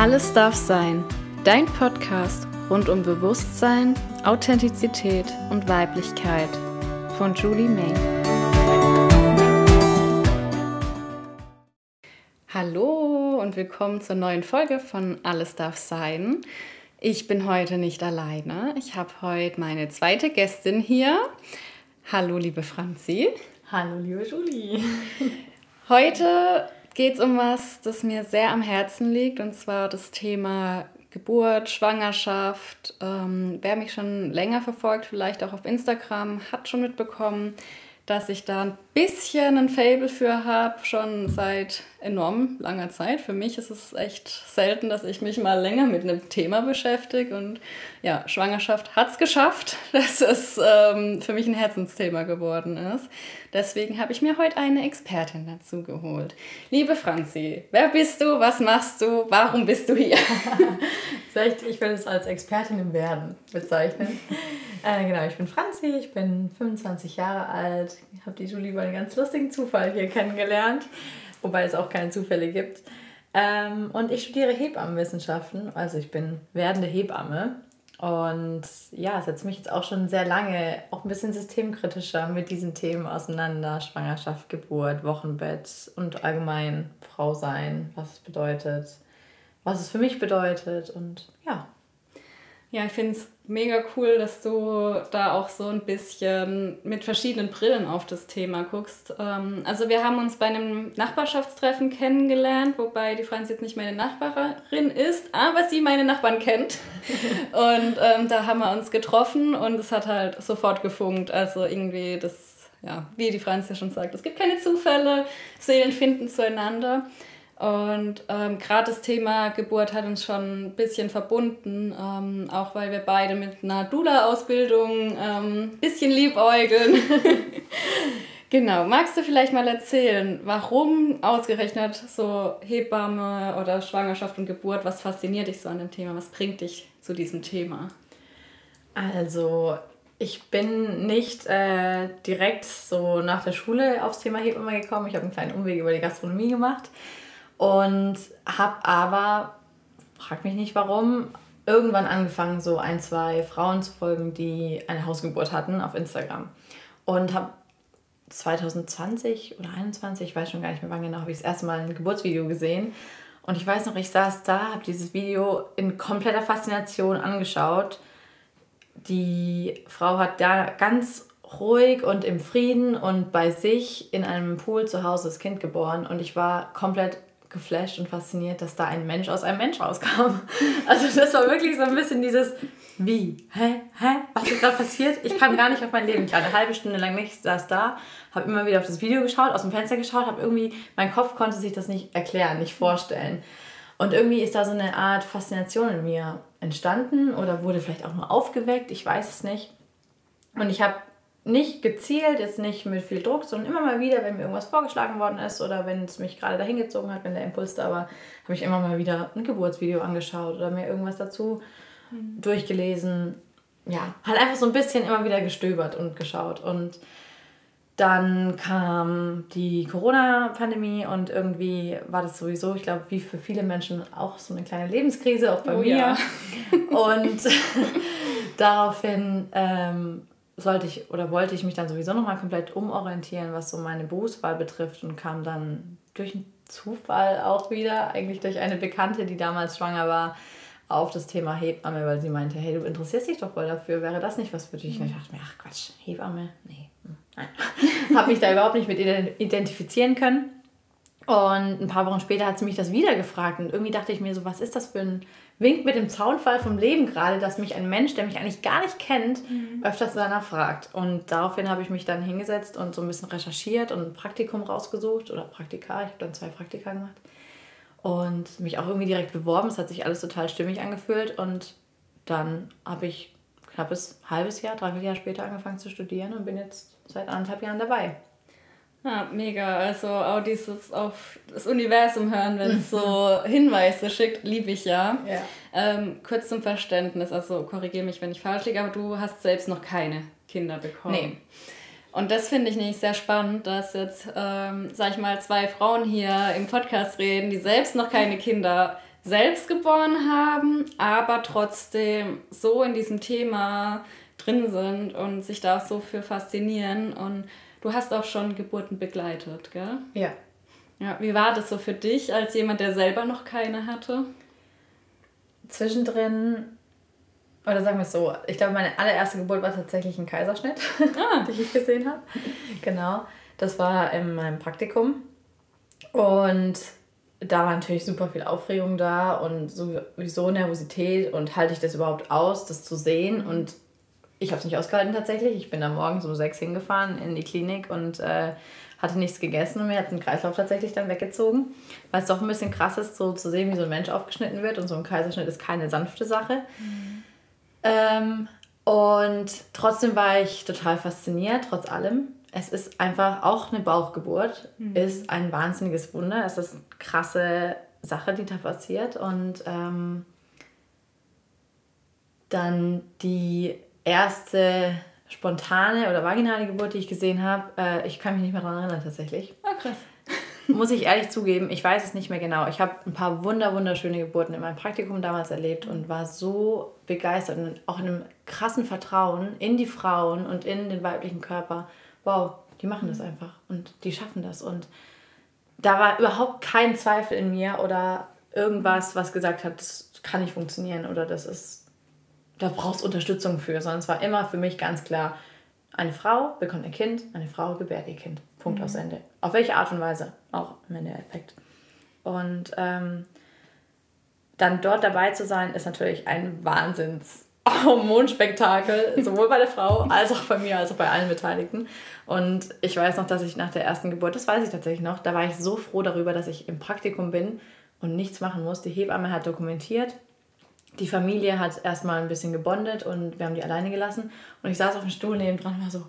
Alles darf sein. Dein Podcast rund um Bewusstsein, Authentizität und Weiblichkeit von Julie May. Hallo und willkommen zur neuen Folge von Alles darf sein. Ich bin heute nicht alleine. Ich habe heute meine zweite Gästin hier. Hallo, liebe Franzi. Hallo, liebe Julie. Heute geht es um was, das mir sehr am Herzen liegt, und zwar das Thema Geburt, Schwangerschaft. Ähm, wer mich schon länger verfolgt, vielleicht auch auf Instagram, hat schon mitbekommen, dass ich da bisschen ein Fable für habe, schon seit enorm langer Zeit. Für mich ist es echt selten, dass ich mich mal länger mit einem Thema beschäftige. Und ja, Schwangerschaft hat es geschafft, dass es ähm, für mich ein Herzensthema geworden ist. Deswegen habe ich mir heute eine Expertin dazu geholt. Liebe Franzi, wer bist du? Was machst du? Warum bist du hier? ich will es als Expertin im Werden bezeichnen. Äh, genau, ich bin Franzi, ich bin 25 Jahre alt, habe die Julie über einen ganz lustigen Zufall hier kennengelernt, wobei es auch keine Zufälle gibt. Ähm, und ich studiere Hebammenwissenschaften, also ich bin werdende Hebamme. Und ja, setze mich jetzt auch schon sehr lange auch ein bisschen systemkritischer mit diesen Themen auseinander. Schwangerschaft, Geburt, Wochenbett und allgemein Frau sein, was es bedeutet, was es für mich bedeutet und ja. Ja, ich finde es mega cool, dass du da auch so ein bisschen mit verschiedenen Brillen auf das Thema guckst. Ähm, also wir haben uns bei einem Nachbarschaftstreffen kennengelernt, wobei die Franz jetzt nicht meine Nachbarin ist, aber sie meine Nachbarn kennt. und ähm, da haben wir uns getroffen und es hat halt sofort gefunkt. Also irgendwie das, ja, wie die Franz ja schon sagt, es gibt keine Zufälle, Seelen finden zueinander. Und ähm, gerade das Thema Geburt hat uns schon ein bisschen verbunden, ähm, auch weil wir beide mit einer Dula-Ausbildung ein ähm, bisschen liebäugeln. genau, magst du vielleicht mal erzählen, warum ausgerechnet so Hebamme oder Schwangerschaft und Geburt, was fasziniert dich so an dem Thema, was bringt dich zu diesem Thema? Also, ich bin nicht äh, direkt so nach der Schule aufs Thema Hebamme gekommen. Ich habe einen kleinen Umweg über die Gastronomie gemacht und habe aber, frag mich nicht warum, irgendwann angefangen, so ein, zwei Frauen zu folgen, die eine Hausgeburt hatten auf Instagram. Und habe 2020 oder 2021, ich weiß schon gar nicht mehr wann genau, habe ich das erste Mal ein Geburtsvideo gesehen. Und ich weiß noch, ich saß da, habe dieses Video in kompletter Faszination angeschaut. Die Frau hat da ganz ruhig und im Frieden und bei sich in einem Pool zu Hause das Kind geboren. Und ich war komplett geflasht und fasziniert, dass da ein Mensch aus einem Mensch rauskam. Also das war wirklich so ein bisschen dieses, wie, hä, hä, was ist gerade passiert? Ich kann gar nicht auf mein Leben klar. Eine halbe Stunde lang nicht, saß da, habe immer wieder auf das Video geschaut, aus dem Fenster geschaut, habe irgendwie, mein Kopf konnte sich das nicht erklären, nicht vorstellen. Und irgendwie ist da so eine Art Faszination in mir entstanden oder wurde vielleicht auch nur aufgeweckt, ich weiß es nicht. Und ich habe nicht gezielt, jetzt nicht mit viel Druck, sondern immer mal wieder, wenn mir irgendwas vorgeschlagen worden ist oder wenn es mich gerade dahin gezogen hat, wenn der Impuls da war, habe ich immer mal wieder ein Geburtsvideo angeschaut oder mir irgendwas dazu mhm. durchgelesen. Ja, halt einfach so ein bisschen immer wieder gestöbert und geschaut. Und dann kam die Corona-Pandemie und irgendwie war das sowieso, ich glaube, wie für viele Menschen auch so eine kleine Lebenskrise, auch bei oh, mir. Ja. Und daraufhin ähm, sollte ich oder wollte ich mich dann sowieso nochmal komplett umorientieren, was so meine Berufswahl betrifft und kam dann durch einen Zufall auch wieder, eigentlich durch eine Bekannte, die damals schwanger war, auf das Thema Hebamme, weil sie meinte, hey, du interessierst dich doch voll dafür, wäre das nicht was für dich? Mhm. Und ich dachte mir, ach Quatsch, Hebamme? Nee, hm, nein. Habe mich da überhaupt nicht mit identifizieren können. Und ein paar Wochen später hat sie mich das wieder gefragt und irgendwie dachte ich mir so, was ist das für ein Wink mit dem Zaunfall vom Leben gerade, dass mich ein Mensch, der mich eigentlich gar nicht kennt, mhm. öfters danach fragt. Und daraufhin habe ich mich dann hingesetzt und so ein bisschen recherchiert und ein Praktikum rausgesucht oder Praktika. Ich habe dann zwei Praktika gemacht und mich auch irgendwie direkt beworben. Es hat sich alles total stimmig angefühlt und dann habe ich knappes halbes Jahr, dreiviertel Jahr später angefangen zu studieren und bin jetzt seit anderthalb Jahren dabei. Ja, mega. Also auch dieses auf das Universum hören, wenn es so Hinweise schickt, liebe ich ja. ja. Ähm, kurz zum Verständnis, also korrigiere mich, wenn ich falsch liege, aber du hast selbst noch keine Kinder bekommen. Nee. Und das finde ich nämlich sehr spannend, dass jetzt, ähm, sag ich mal, zwei Frauen hier im Podcast reden, die selbst noch keine Kinder selbst geboren haben, aber trotzdem so in diesem Thema drin sind und sich da so für faszinieren. Und du hast auch schon Geburten begleitet, gell? Ja. Ja, wie war das so für dich als jemand, der selber noch keine hatte? Zwischendrin, oder sagen wir es so, ich glaube, meine allererste Geburt war tatsächlich ein Kaiserschnitt, ah. die ich gesehen habe. Genau, das war in meinem Praktikum. Und da war natürlich super viel Aufregung da und sowieso Nervosität und halte ich das überhaupt aus, das zu sehen. Und ich habe es nicht ausgehalten tatsächlich. Ich bin da morgens um sechs hingefahren in die Klinik und äh, hatte nichts gegessen und mir hat den Kreislauf tatsächlich dann weggezogen. Weil es doch ein bisschen krass ist, so zu sehen, wie so ein Mensch aufgeschnitten wird und so ein Kaiserschnitt ist keine sanfte Sache. Mhm. Ähm, und trotzdem war ich total fasziniert, trotz allem. Es ist einfach auch eine Bauchgeburt, mhm. ist ein wahnsinniges Wunder. Es ist eine krasse Sache, die da passiert. Und ähm, dann die erste spontane oder vaginale Geburt, die ich gesehen habe, äh, ich kann mich nicht mehr daran erinnern tatsächlich. Ah, krass. Muss ich ehrlich zugeben, ich weiß es nicht mehr genau. Ich habe ein paar wunder wunderschöne Geburten in meinem Praktikum damals erlebt und war so begeistert und auch in einem krassen Vertrauen in die Frauen und in den weiblichen Körper. Wow, die machen das einfach und die schaffen das. Und da war überhaupt kein Zweifel in mir oder irgendwas, was gesagt hat, das kann nicht funktionieren oder das ist da brauchst Unterstützung für, sondern es war immer für mich ganz klar, eine Frau bekommt ein Kind, eine Frau gebärt ihr Kind. Punkt mhm. aus Ende. Auf welche Art und Weise auch im Endeffekt. Und ähm, dann dort dabei zu sein, ist natürlich ein Wahnsinns Hormonspektakel, sowohl bei der Frau als auch bei mir, als auch bei allen Beteiligten. Und ich weiß noch, dass ich nach der ersten Geburt, das weiß ich tatsächlich noch, da war ich so froh darüber, dass ich im Praktikum bin und nichts machen muss. Die Hebamme hat dokumentiert, die Familie hat erstmal ein bisschen gebondet und wir haben die alleine gelassen. Und ich saß auf dem Stuhl neben dran und war so,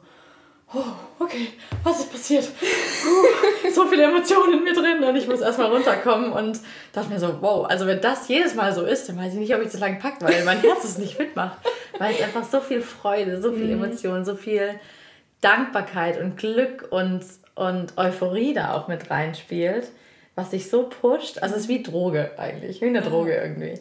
oh, okay, was ist passiert? Uh, so viele Emotionen in mir drin und ich muss erstmal runterkommen und dachte mir so, wow, also wenn das jedes Mal so ist, dann weiß ich nicht, ob ich so lange packe, weil mein Herz es nicht mitmacht. Weil es einfach so viel Freude, so viel mhm. Emotionen, so viel Dankbarkeit und Glück und, und Euphorie da auch mit reinspielt, was sich so pusht. Also es ist wie Droge eigentlich, wie eine Droge irgendwie.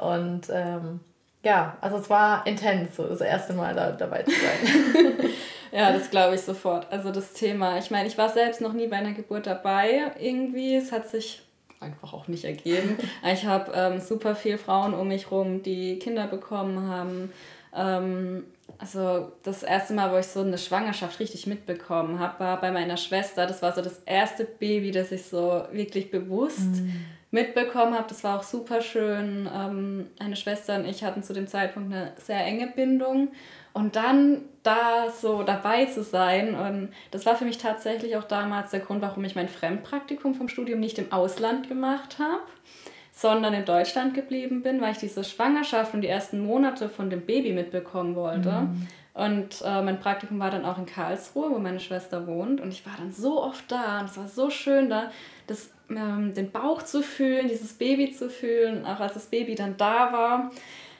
Und ähm, ja, also es war intens, so das erste Mal da dabei zu sein. ja, das glaube ich sofort. Also das Thema, ich meine, ich war selbst noch nie bei einer Geburt dabei irgendwie. Es hat sich einfach auch nicht ergeben. Ich habe ähm, super viele Frauen um mich rum, die Kinder bekommen haben. Ähm, also das erste Mal, wo ich so eine Schwangerschaft richtig mitbekommen habe, war bei meiner Schwester. Das war so das erste Baby, das ich so wirklich bewusst mm mitbekommen habe. Das war auch super schön. Ähm, eine Schwester und ich hatten zu dem Zeitpunkt eine sehr enge Bindung. Und dann da so dabei zu sein, und das war für mich tatsächlich auch damals der Grund, warum ich mein Fremdpraktikum vom Studium nicht im Ausland gemacht habe, sondern in Deutschland geblieben bin, weil ich diese Schwangerschaft und die ersten Monate von dem Baby mitbekommen wollte. Mhm. Und äh, mein Praktikum war dann auch in Karlsruhe, wo meine Schwester wohnt. Und ich war dann so oft da und es war so schön da, das ähm, den Bauch zu fühlen, dieses Baby zu fühlen, auch als das Baby dann da war.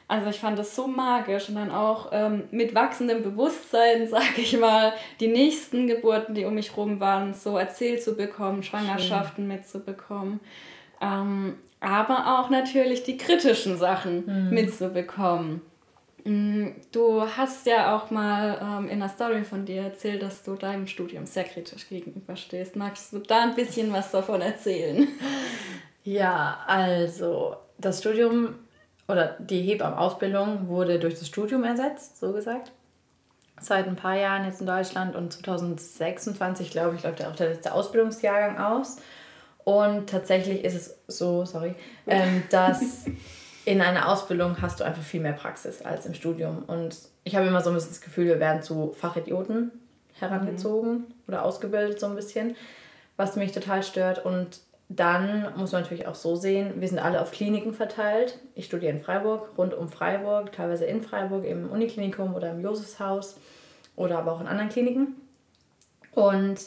Also ich fand das so magisch und dann auch ähm, mit wachsendem Bewusstsein, sage ich mal, die nächsten Geburten, die um mich rum waren, so erzählt zu bekommen, Schwangerschaften Schön. mitzubekommen. Ähm, aber auch natürlich die kritischen Sachen mhm. mitzubekommen. Mm, du hast ja auch mal ähm, in einer Story von dir erzählt, dass du deinem Studium sehr kritisch gegenüberstehst. Magst du da ein bisschen was davon erzählen? Ja, also das Studium oder die Hebammenausbildung wurde durch das Studium ersetzt, so gesagt. Seit ein paar Jahren jetzt in Deutschland und 2026, glaube ich, läuft auch der letzte Ausbildungsjahrgang aus. Und tatsächlich ist es so, sorry, ähm, dass in einer Ausbildung hast du einfach viel mehr Praxis als im Studium. Und ich habe immer so ein bisschen das Gefühl, wir werden zu Fachidioten herangezogen mhm. oder ausgebildet so ein bisschen, was mich total stört. Und dann muss man natürlich auch so sehen, wir sind alle auf Kliniken verteilt. Ich studiere in Freiburg, rund um Freiburg, teilweise in Freiburg, im Uniklinikum oder im Josefshaus oder aber auch in anderen Kliniken. Und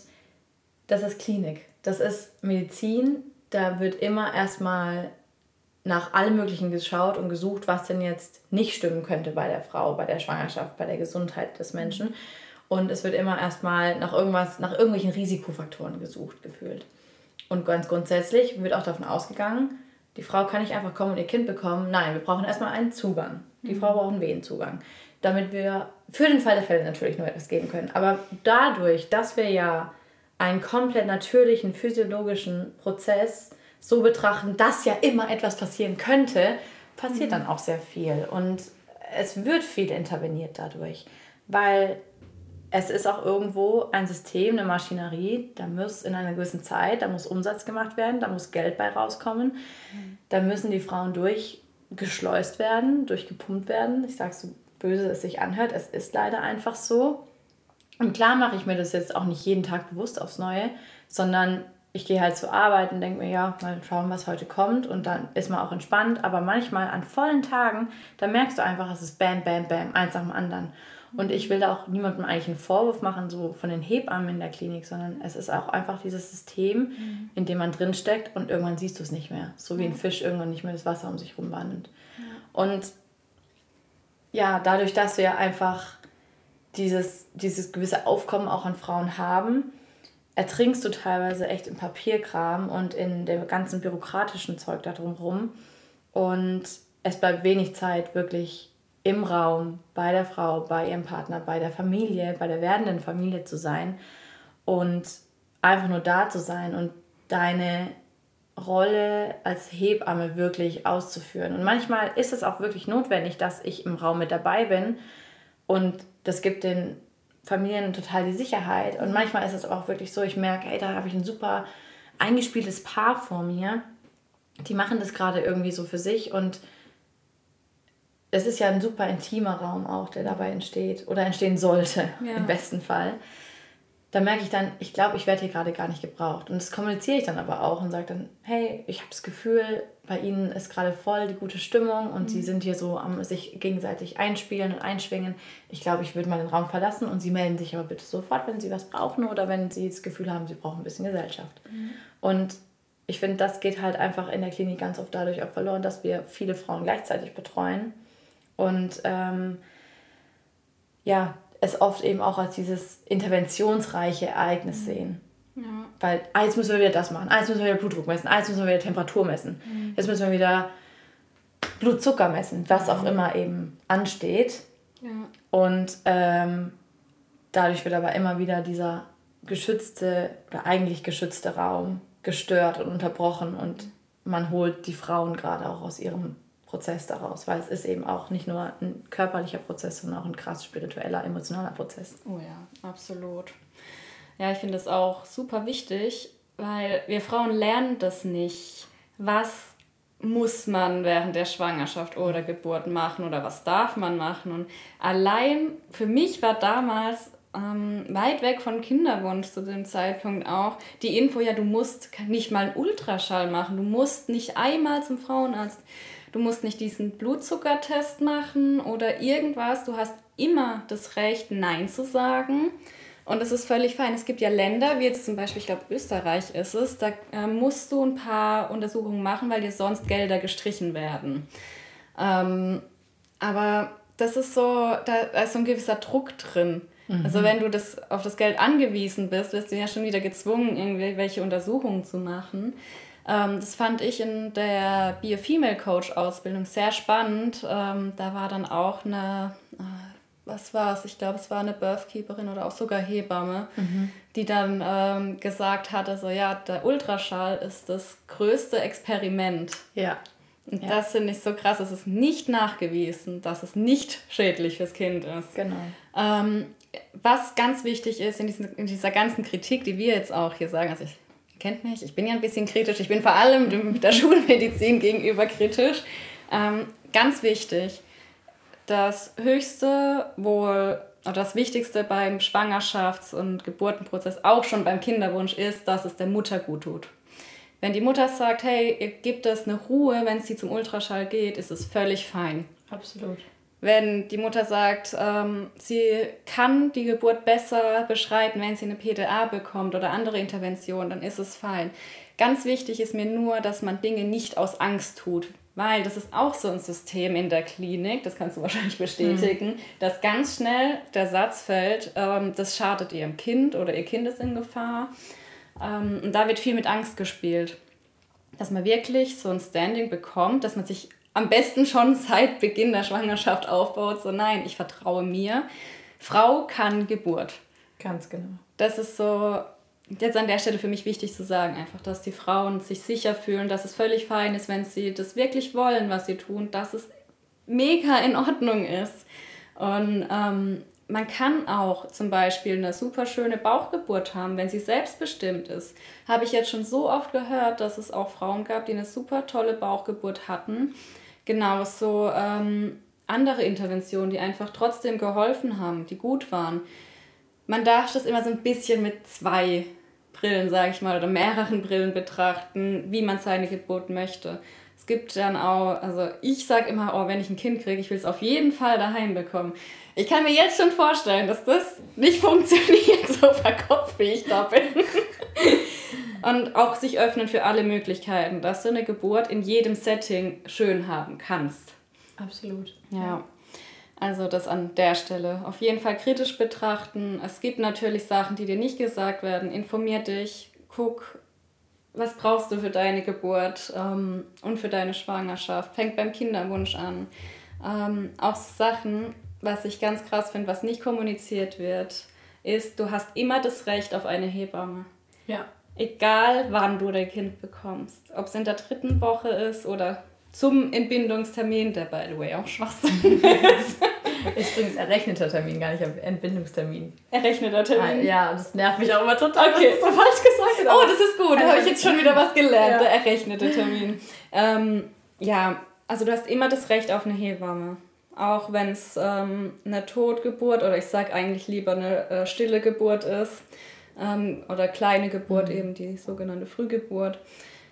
das ist Klinik. Das ist Medizin. Da wird immer erstmal nach allem Möglichen geschaut und gesucht, was denn jetzt nicht stimmen könnte bei der Frau, bei der Schwangerschaft, bei der Gesundheit des Menschen. Und es wird immer erstmal nach irgendwas, nach irgendwelchen Risikofaktoren gesucht, gefühlt. Und ganz grundsätzlich wird auch davon ausgegangen, Die Frau kann nicht einfach kommen und ihr Kind bekommen. Nein, wir brauchen erstmal einen Zugang. Die mhm. Frau braucht einen Wehenzugang. Damit wir für den Fall der Fälle natürlich nur etwas geben können. Aber dadurch, dass wir ja einen komplett natürlichen physiologischen Prozess so betrachten, dass ja immer etwas passieren könnte, passiert mhm. dann auch sehr viel. Und es wird viel interveniert dadurch, weil es ist auch irgendwo ein System, eine Maschinerie, da muss in einer gewissen Zeit, da muss Umsatz gemacht werden, da muss Geld bei rauskommen, mhm. da müssen die Frauen durchgeschleust werden, durchgepumpt werden. Ich sage so böse es sich anhört, es ist leider einfach so. Und klar mache ich mir das jetzt auch nicht jeden Tag bewusst aufs Neue, sondern ich gehe halt zur Arbeit und denke mir, ja, mal schauen, was heute kommt und dann ist man auch entspannt. Aber manchmal an vollen Tagen, da merkst du einfach, es ist bam, bam, bam, eins nach dem anderen. Und ich will da auch niemandem eigentlich einen Vorwurf machen, so von den Hebammen in der Klinik, sondern es ist auch einfach dieses System, mhm. in dem man drinsteckt und irgendwann siehst du es nicht mehr. So wie ein Fisch irgendwann nicht mehr das Wasser um sich rumwandelt. Ja. Und ja, dadurch, dass wir einfach dieses, dieses gewisse Aufkommen auch an Frauen haben, ertrinkst du teilweise echt im Papierkram und in dem ganzen bürokratischen Zeug da drumherum. Und es bleibt wenig Zeit wirklich im Raum, bei der Frau, bei ihrem Partner, bei der Familie, bei der werdenden Familie zu sein und einfach nur da zu sein und deine Rolle als Hebamme wirklich auszuführen. Und manchmal ist es auch wirklich notwendig, dass ich im Raum mit dabei bin und das gibt den Familien total die Sicherheit. Und manchmal ist es auch wirklich so, ich merke, hey, da habe ich ein super eingespieltes Paar vor mir. Die machen das gerade irgendwie so für sich und es ist ja ein super intimer Raum auch, der dabei entsteht oder entstehen sollte, ja. im besten Fall. Da merke ich dann, ich glaube, ich werde hier gerade gar nicht gebraucht. Und das kommuniziere ich dann aber auch und sage dann, hey, ich habe das Gefühl, bei Ihnen ist gerade voll die gute Stimmung und mhm. Sie sind hier so am sich gegenseitig einspielen und einschwingen. Ich glaube, ich würde mal den Raum verlassen und Sie melden sich aber bitte sofort, wenn Sie was brauchen oder wenn Sie das Gefühl haben, Sie brauchen ein bisschen Gesellschaft. Mhm. Und ich finde, das geht halt einfach in der Klinik ganz oft dadurch auch verloren, dass wir viele Frauen gleichzeitig betreuen und ähm, ja, es oft eben auch als dieses interventionsreiche Ereignis mhm. sehen. Ja. Weil, jetzt müssen wir wieder das machen, jetzt müssen wir wieder Blutdruck messen, jetzt müssen wir wieder Temperatur messen, mhm. jetzt müssen wir wieder Blutzucker messen, was auch immer eben ansteht. Ja. Und ähm, dadurch wird aber immer wieder dieser geschützte oder eigentlich geschützte Raum gestört und unterbrochen und man holt die Frauen gerade auch aus ihrem Prozess daraus, weil es ist eben auch nicht nur ein körperlicher Prozess, sondern auch ein krass spiritueller, emotionaler Prozess. Oh ja, absolut. Ja, ich finde es auch super wichtig, weil wir Frauen lernen das nicht. Was muss man während der Schwangerschaft oder Geburt machen oder was darf man machen? Und allein für mich war damals ähm, weit weg von Kinderwunsch zu dem Zeitpunkt auch die Info, ja, du musst nicht mal einen Ultraschall machen, du musst nicht einmal zum Frauenarzt Du musst nicht diesen Blutzuckertest machen oder irgendwas. Du hast immer das Recht, Nein zu sagen. Und es ist völlig fein. Es gibt ja Länder, wie jetzt zum Beispiel, ich glaube, Österreich ist es, da äh, musst du ein paar Untersuchungen machen, weil dir sonst Gelder gestrichen werden. Ähm, aber das ist so, da ist so ein gewisser Druck drin. Mhm. Also wenn du das, auf das Geld angewiesen bist, wirst du ja schon wieder gezwungen, irgendwelche Untersuchungen zu machen. Ähm, das fand ich in der Bio-Female Coach-Ausbildung sehr spannend. Ähm, da war dann auch eine, äh, was war es? Ich glaube, es war eine Birthkeeperin oder auch sogar Hebamme, mhm. die dann ähm, gesagt hatte, so ja, der Ultraschall ist das größte Experiment. Ja. Und ja. das finde ich so krass. Es ist nicht nachgewiesen, dass es nicht schädlich fürs Kind ist. Genau. Ähm, was ganz wichtig ist in, diesen, in dieser ganzen Kritik, die wir jetzt auch hier sagen, also ich kennt mich, ich bin ja ein bisschen kritisch, ich bin vor allem der Schulmedizin gegenüber kritisch. Ähm, ganz wichtig, das höchste wohl oder das Wichtigste beim Schwangerschafts- und Geburtenprozess, auch schon beim Kinderwunsch, ist, dass es der Mutter gut tut. Wenn die Mutter sagt, hey, ihr gebt es eine Ruhe, wenn sie zum Ultraschall geht, ist es völlig fein. Absolut wenn die Mutter sagt, ähm, sie kann die Geburt besser beschreiten, wenn sie eine PDA bekommt oder andere Interventionen, dann ist es fein. Ganz wichtig ist mir nur, dass man Dinge nicht aus Angst tut, weil das ist auch so ein System in der Klinik, das kannst du wahrscheinlich bestätigen, mhm. dass ganz schnell der Satz fällt, ähm, das schadet ihrem Kind oder ihr Kind ist in Gefahr. Ähm, und da wird viel mit Angst gespielt. dass man wirklich so ein Standing bekommt, dass man sich am besten schon seit Beginn der Schwangerschaft aufbaut. So, nein, ich vertraue mir. Frau kann Geburt. Ganz genau. Das ist so jetzt an der Stelle für mich wichtig zu sagen, einfach, dass die Frauen sich sicher fühlen, dass es völlig fein ist, wenn sie das wirklich wollen, was sie tun, dass es mega in Ordnung ist. Und ähm, man kann auch zum Beispiel eine super schöne Bauchgeburt haben, wenn sie selbstbestimmt ist. Habe ich jetzt schon so oft gehört, dass es auch Frauen gab, die eine super tolle Bauchgeburt hatten. Genauso ähm, andere Interventionen, die einfach trotzdem geholfen haben, die gut waren. Man darf das immer so ein bisschen mit zwei Brillen, sage ich mal, oder mehreren Brillen betrachten, wie man seine Geburt möchte. Es gibt dann auch, also ich sage immer, oh, wenn ich ein Kind kriege, ich will es auf jeden Fall daheim bekommen. Ich kann mir jetzt schon vorstellen, dass das nicht funktioniert, so verkopft wie ich da bin. Und auch sich öffnen für alle Möglichkeiten, dass du eine Geburt in jedem Setting schön haben kannst. Absolut. Ja. Also das an der Stelle. Auf jeden Fall kritisch betrachten. Es gibt natürlich Sachen, die dir nicht gesagt werden. Informier dich, guck, was brauchst du für deine Geburt ähm, und für deine Schwangerschaft. Fängt beim Kinderwunsch an. Ähm, auch Sachen, was ich ganz krass finde, was nicht kommuniziert wird, ist, du hast immer das Recht auf eine Hebamme. Ja. Egal, wann du dein Kind bekommst. Ob es in der dritten Woche ist oder zum Entbindungstermin, der by the way auch Schwachsinn ist. Ist übrigens errechneter Termin, gar nicht Entbindungstermin. Errechneter Termin? Ah, ja, das nervt mich auch immer total, okay. dass so falsch gesagt Oh, das ist gut, da habe ich jetzt schon wieder was gelernt, ja. der errechnete Termin. Ähm, ja, also du hast immer das Recht auf eine Hebamme. Auch wenn es ähm, eine Totgeburt oder ich sage eigentlich lieber eine äh, stille Geburt ist ähm, oder kleine Geburt, mhm. eben die sogenannte Frühgeburt.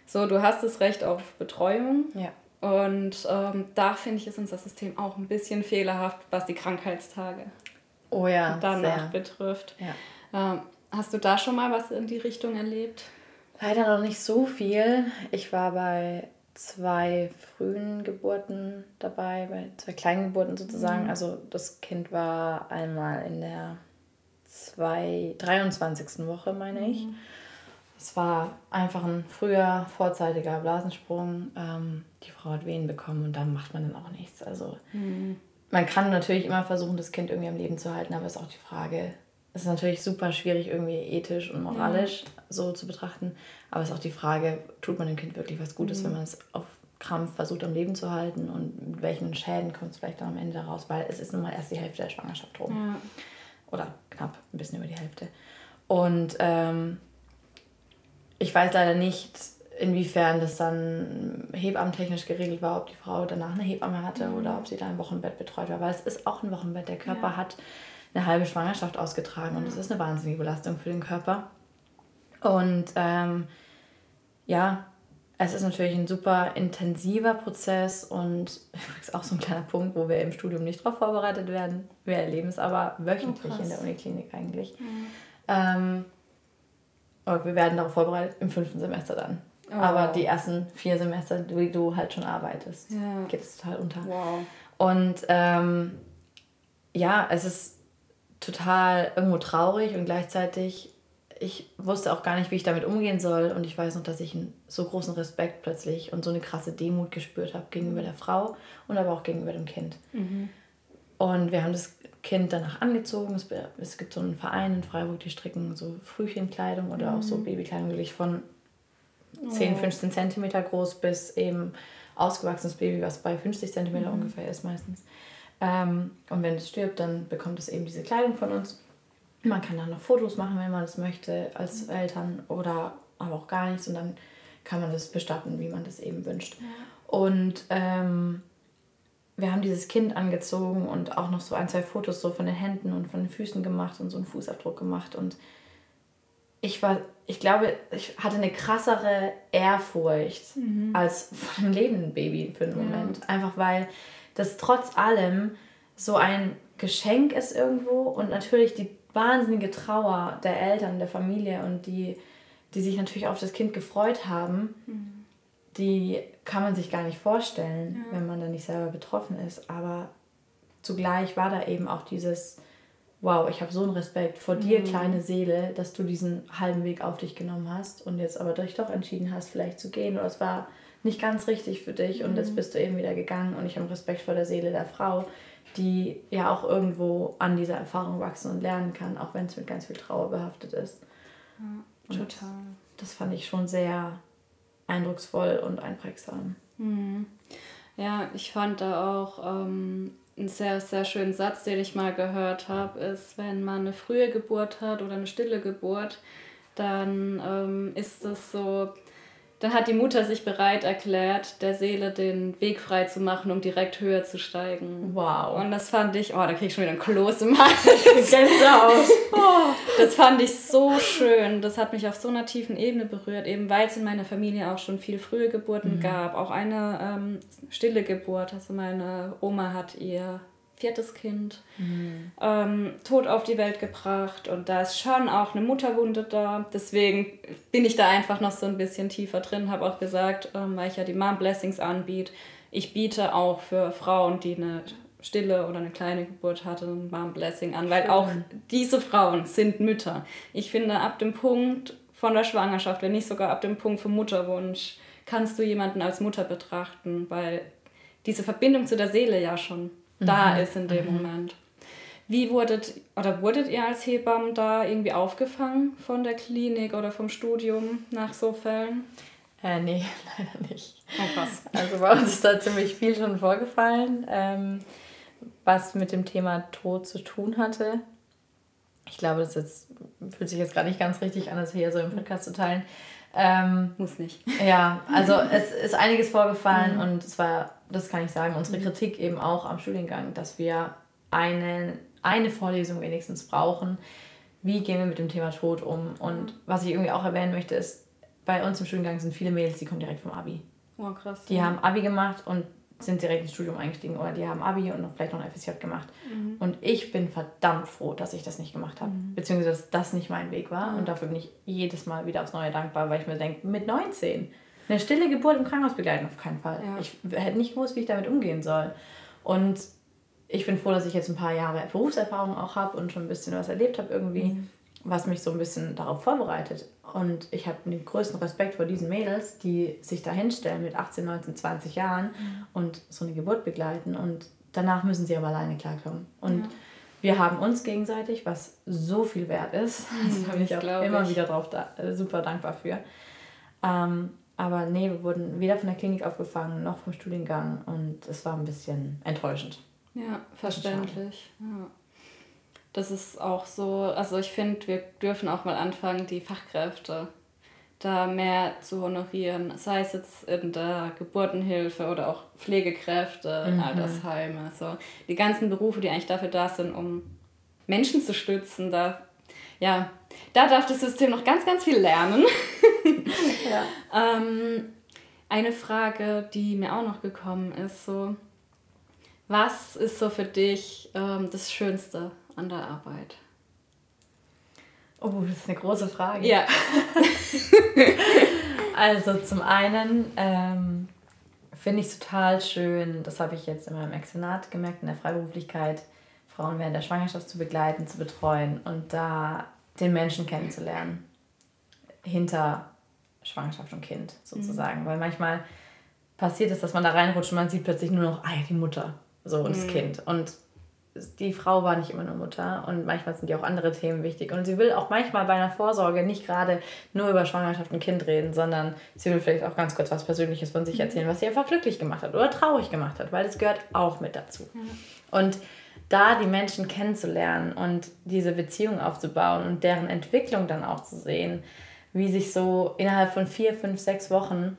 So, du hast das Recht auf Betreuung. Ja. Und ähm, da finde ich, ist unser System auch ein bisschen fehlerhaft, was die Krankheitstage oh ja, danach sehr. betrifft. Ja. Ähm, hast du da schon mal was in die Richtung erlebt? Leider noch nicht so viel. Ich war bei zwei frühen Geburten dabei, bei zwei kleinen Geburten sozusagen. Mhm. Also das Kind war einmal in der zwei, 23. Woche, meine ich. Mhm. Es war einfach ein früher, vorzeitiger Blasensprung. Ähm, die Frau hat Wehen bekommen und da macht man dann auch nichts. Also mhm. man kann natürlich immer versuchen, das Kind irgendwie am Leben zu halten, aber es ist auch die Frage, es ist natürlich super schwierig, irgendwie ethisch und moralisch mhm. so zu betrachten. Aber es ist auch die Frage, tut man dem Kind wirklich was Gutes, mhm. wenn man es auf Krampf versucht am Leben zu halten und mit welchen Schäden kommt es vielleicht dann am Ende daraus, weil es ist nun mal erst die Hälfte der Schwangerschaft rum. Ja. Oder knapp, ein bisschen über die Hälfte. Und ähm, ich weiß leider nicht, inwiefern das dann hebammentechnisch geregelt war, ob die Frau danach eine Hebamme hatte mhm. oder ob sie da im Wochenbett betreut war. Weil es ist auch ein Wochenbett. Der Körper ja. hat eine halbe Schwangerschaft ausgetragen und es ist eine wahnsinnige Belastung für den Körper. Und ähm, ja, es ist natürlich ein super intensiver Prozess und übrigens auch so ein kleiner Punkt, wo wir im Studium nicht darauf vorbereitet werden. Wir erleben es aber wöchentlich oh, in der Uniklinik eigentlich. Mhm. Ähm, und wir werden darauf vorbereitet im fünften Semester dann. Oh. Aber die ersten vier Semester, wie du halt schon arbeitest, ja. geht es total unter. Wow. Und ähm, ja, es ist total irgendwo traurig und gleichzeitig, ich wusste auch gar nicht, wie ich damit umgehen soll. Und ich weiß noch, dass ich einen so großen Respekt plötzlich und so eine krasse Demut gespürt habe gegenüber der Frau und aber auch gegenüber dem Kind. Mhm. Und wir haben das Kind danach angezogen. Es, es gibt so einen Verein in Freiburg, die stricken so Frühchenkleidung oder mhm. auch so mhm. Babykleidung wirklich von 10, 15 Zentimeter groß bis eben ausgewachsenes Baby, was bei 50 Zentimeter mhm. ungefähr ist meistens. Ähm, und wenn es stirbt, dann bekommt es eben diese Kleidung von uns. Man kann dann noch Fotos machen, wenn man das möchte, als. Eltern oder aber auch gar nichts. Und dann kann man das bestatten, wie man das eben wünscht. Ja. Und ähm, wir haben dieses Kind angezogen und auch noch so ein, zwei Fotos so von den Händen und von den Füßen gemacht und so einen Fußabdruck gemacht. Und ich war, ich glaube, ich hatte eine krassere Ehrfurcht mhm. als von einem lebenden Baby für einen Moment. Ja. Einfach weil das trotz allem so ein Geschenk ist irgendwo und natürlich die wahnsinnige Trauer der Eltern, der Familie und die, die sich natürlich auf das Kind gefreut haben. Mhm die kann man sich gar nicht vorstellen, ja. wenn man da nicht selber betroffen ist. Aber zugleich war da eben auch dieses wow, ich habe so einen Respekt vor dir, mhm. kleine Seele, dass du diesen halben Weg auf dich genommen hast und jetzt aber dich doch entschieden hast, vielleicht zu gehen oder es war nicht ganz richtig für dich und jetzt mhm. bist du eben wieder gegangen und ich habe Respekt vor der Seele der Frau, die ja auch irgendwo an dieser Erfahrung wachsen und lernen kann, auch wenn es mit ganz viel Trauer behaftet ist. Ja, total. Das fand ich schon sehr eindrucksvoll und einprägsam. Mhm. Ja, ich fand da auch ähm, einen sehr, sehr schönen Satz, den ich mal gehört habe, ist, wenn man eine frühe Geburt hat oder eine stille Geburt, dann ähm, ist es so, dann hat die Mutter sich bereit erklärt, der Seele den Weg frei zu machen, um direkt höher zu steigen. Wow. Und das fand ich, oh, da krieg ich schon wieder ein Kloß im Hals. Gänsehaut. oh, das fand ich so schön. Das hat mich auf so einer tiefen Ebene berührt, eben weil es in meiner Familie auch schon viel frühe Geburten mhm. gab. Auch eine ähm, stille Geburt. Also meine Oma hat ihr viertes Kind, mhm. ähm, tot auf die Welt gebracht und da ist schon auch eine Mutterwunde da. Deswegen bin ich da einfach noch so ein bisschen tiefer drin, habe auch gesagt, ähm, weil ich ja die Mom Blessings anbiete, ich biete auch für Frauen, die eine stille oder eine kleine Geburt hatten, ein Mom Blessing an, weil Schön. auch diese Frauen sind Mütter. Ich finde, ab dem Punkt von der Schwangerschaft, wenn nicht sogar ab dem Punkt vom Mutterwunsch, kannst du jemanden als Mutter betrachten, weil diese Verbindung zu der Seele ja schon da mhm. ist in dem mhm. Moment. Wie wurdet oder wurdet ihr als Hebammen da irgendwie aufgefangen von der Klinik oder vom Studium nach so Fällen? Äh, nee, leider nicht. Oh, krass. Also bei uns ist da ziemlich viel schon vorgefallen, ähm, was mit dem Thema Tod zu tun hatte. Ich glaube, das jetzt, fühlt sich jetzt gar nicht ganz richtig an, das hier so im Podcast zu teilen. Ähm, Muss nicht. Ja, also es ist einiges vorgefallen mhm. und es war das kann ich sagen, unsere mhm. Kritik eben auch am Studiengang, dass wir eine, eine Vorlesung wenigstens brauchen. Wie gehen wir mit dem Thema Tod um? Und was ich irgendwie auch erwähnen möchte, ist, bei uns im Studiengang sind viele Mädels, die kommen direkt vom Abi. Oh, krass. Die ja. haben Abi gemacht und sind direkt ins Studium eingestiegen oder die haben Abi und noch vielleicht noch ein FSJ gemacht. Mhm. Und ich bin verdammt froh, dass ich das nicht gemacht habe. Mhm. Beziehungsweise, dass das nicht mein Weg war. Mhm. Und dafür bin ich jedes Mal wieder aufs Neue dankbar, weil ich mir denke, mit 19 eine stille Geburt im Krankenhaus begleiten, auf keinen Fall. Ja. Ich hätte nicht gewusst, wie ich damit umgehen soll. Und ich bin froh, dass ich jetzt ein paar Jahre Berufserfahrung auch habe und schon ein bisschen was erlebt habe irgendwie, mhm. was mich so ein bisschen darauf vorbereitet. Und ich habe den größten Respekt vor diesen Mädels, die sich da hinstellen mit 18, 19, 20 Jahren mhm. und so eine Geburt begleiten. Und danach müssen sie aber alleine klarkommen. Und ja. wir haben uns gegenseitig, was so viel wert ist. Mhm, da bin ich auch immer ich. wieder drauf da, äh, super dankbar für. Ähm, aber nee, wir wurden weder von der Klinik aufgefangen noch vom Studiengang und es war ein bisschen enttäuschend. Ja, verständlich. Ja. Das ist auch so, also ich finde, wir dürfen auch mal anfangen, die Fachkräfte da mehr zu honorieren, sei es jetzt in der Geburtenhilfe oder auch Pflegekräfte, mhm. Altersheime, so die ganzen Berufe, die eigentlich dafür da sind, um Menschen zu stützen, da ja, da darf das System noch ganz, ganz viel lernen. ja. ähm, eine Frage, die mir auch noch gekommen ist, so, was ist so für dich ähm, das Schönste an der Arbeit? Oh, das ist eine große Frage. Ja. also zum einen ähm, finde ich es total schön, das habe ich jetzt in meinem Externat gemerkt, in der Freiberuflichkeit, Frauen während der Schwangerschaft zu begleiten, zu betreuen und da den Menschen kennenzulernen. Hinter Schwangerschaft und Kind sozusagen. Mhm. Weil manchmal passiert es, dass man da reinrutscht und man sieht plötzlich nur noch, ah die Mutter so und mhm. das Kind. Und die Frau war nicht immer nur Mutter und manchmal sind ja auch andere Themen wichtig. Und sie will auch manchmal bei einer Vorsorge nicht gerade nur über Schwangerschaft und Kind reden, sondern sie will vielleicht auch ganz kurz was Persönliches von sich mhm. erzählen, was sie einfach glücklich gemacht hat oder traurig gemacht hat, weil das gehört auch mit dazu. Ja. Und da die Menschen kennenzulernen und diese Beziehung aufzubauen und deren Entwicklung dann auch zu sehen, wie sich so innerhalb von vier, fünf, sechs Wochen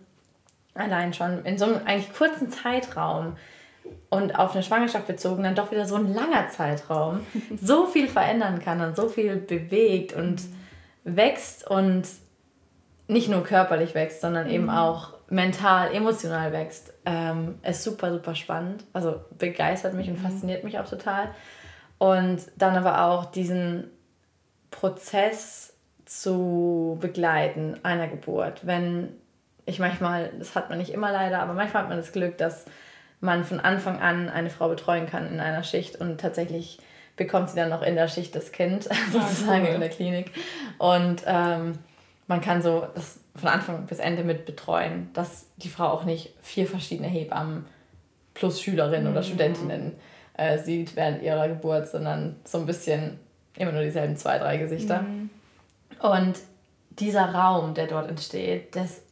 allein schon in so einem eigentlich kurzen Zeitraum und auf eine Schwangerschaft bezogen dann doch wieder so ein langer Zeitraum so viel verändern kann und so viel bewegt und wächst und nicht nur körperlich wächst, sondern eben mhm. auch mental, emotional wächst, ähm, ist super, super spannend. Also begeistert mich und mhm. fasziniert mich auch total. Und dann aber auch diesen Prozess zu begleiten einer Geburt. Wenn ich manchmal, das hat man nicht immer leider, aber manchmal hat man das Glück, dass man von Anfang an eine Frau betreuen kann in einer Schicht und tatsächlich bekommt sie dann noch in der Schicht das Kind, sozusagen cool. in der Klinik. Und ähm, man kann so das von Anfang bis Ende mit betreuen, dass die Frau auch nicht vier verschiedene Hebammen plus Schülerinnen mhm. oder Studentinnen äh, sieht während ihrer Geburt, sondern so ein bisschen immer nur dieselben zwei, drei Gesichter. Mhm. Und dieser Raum, der dort entsteht, das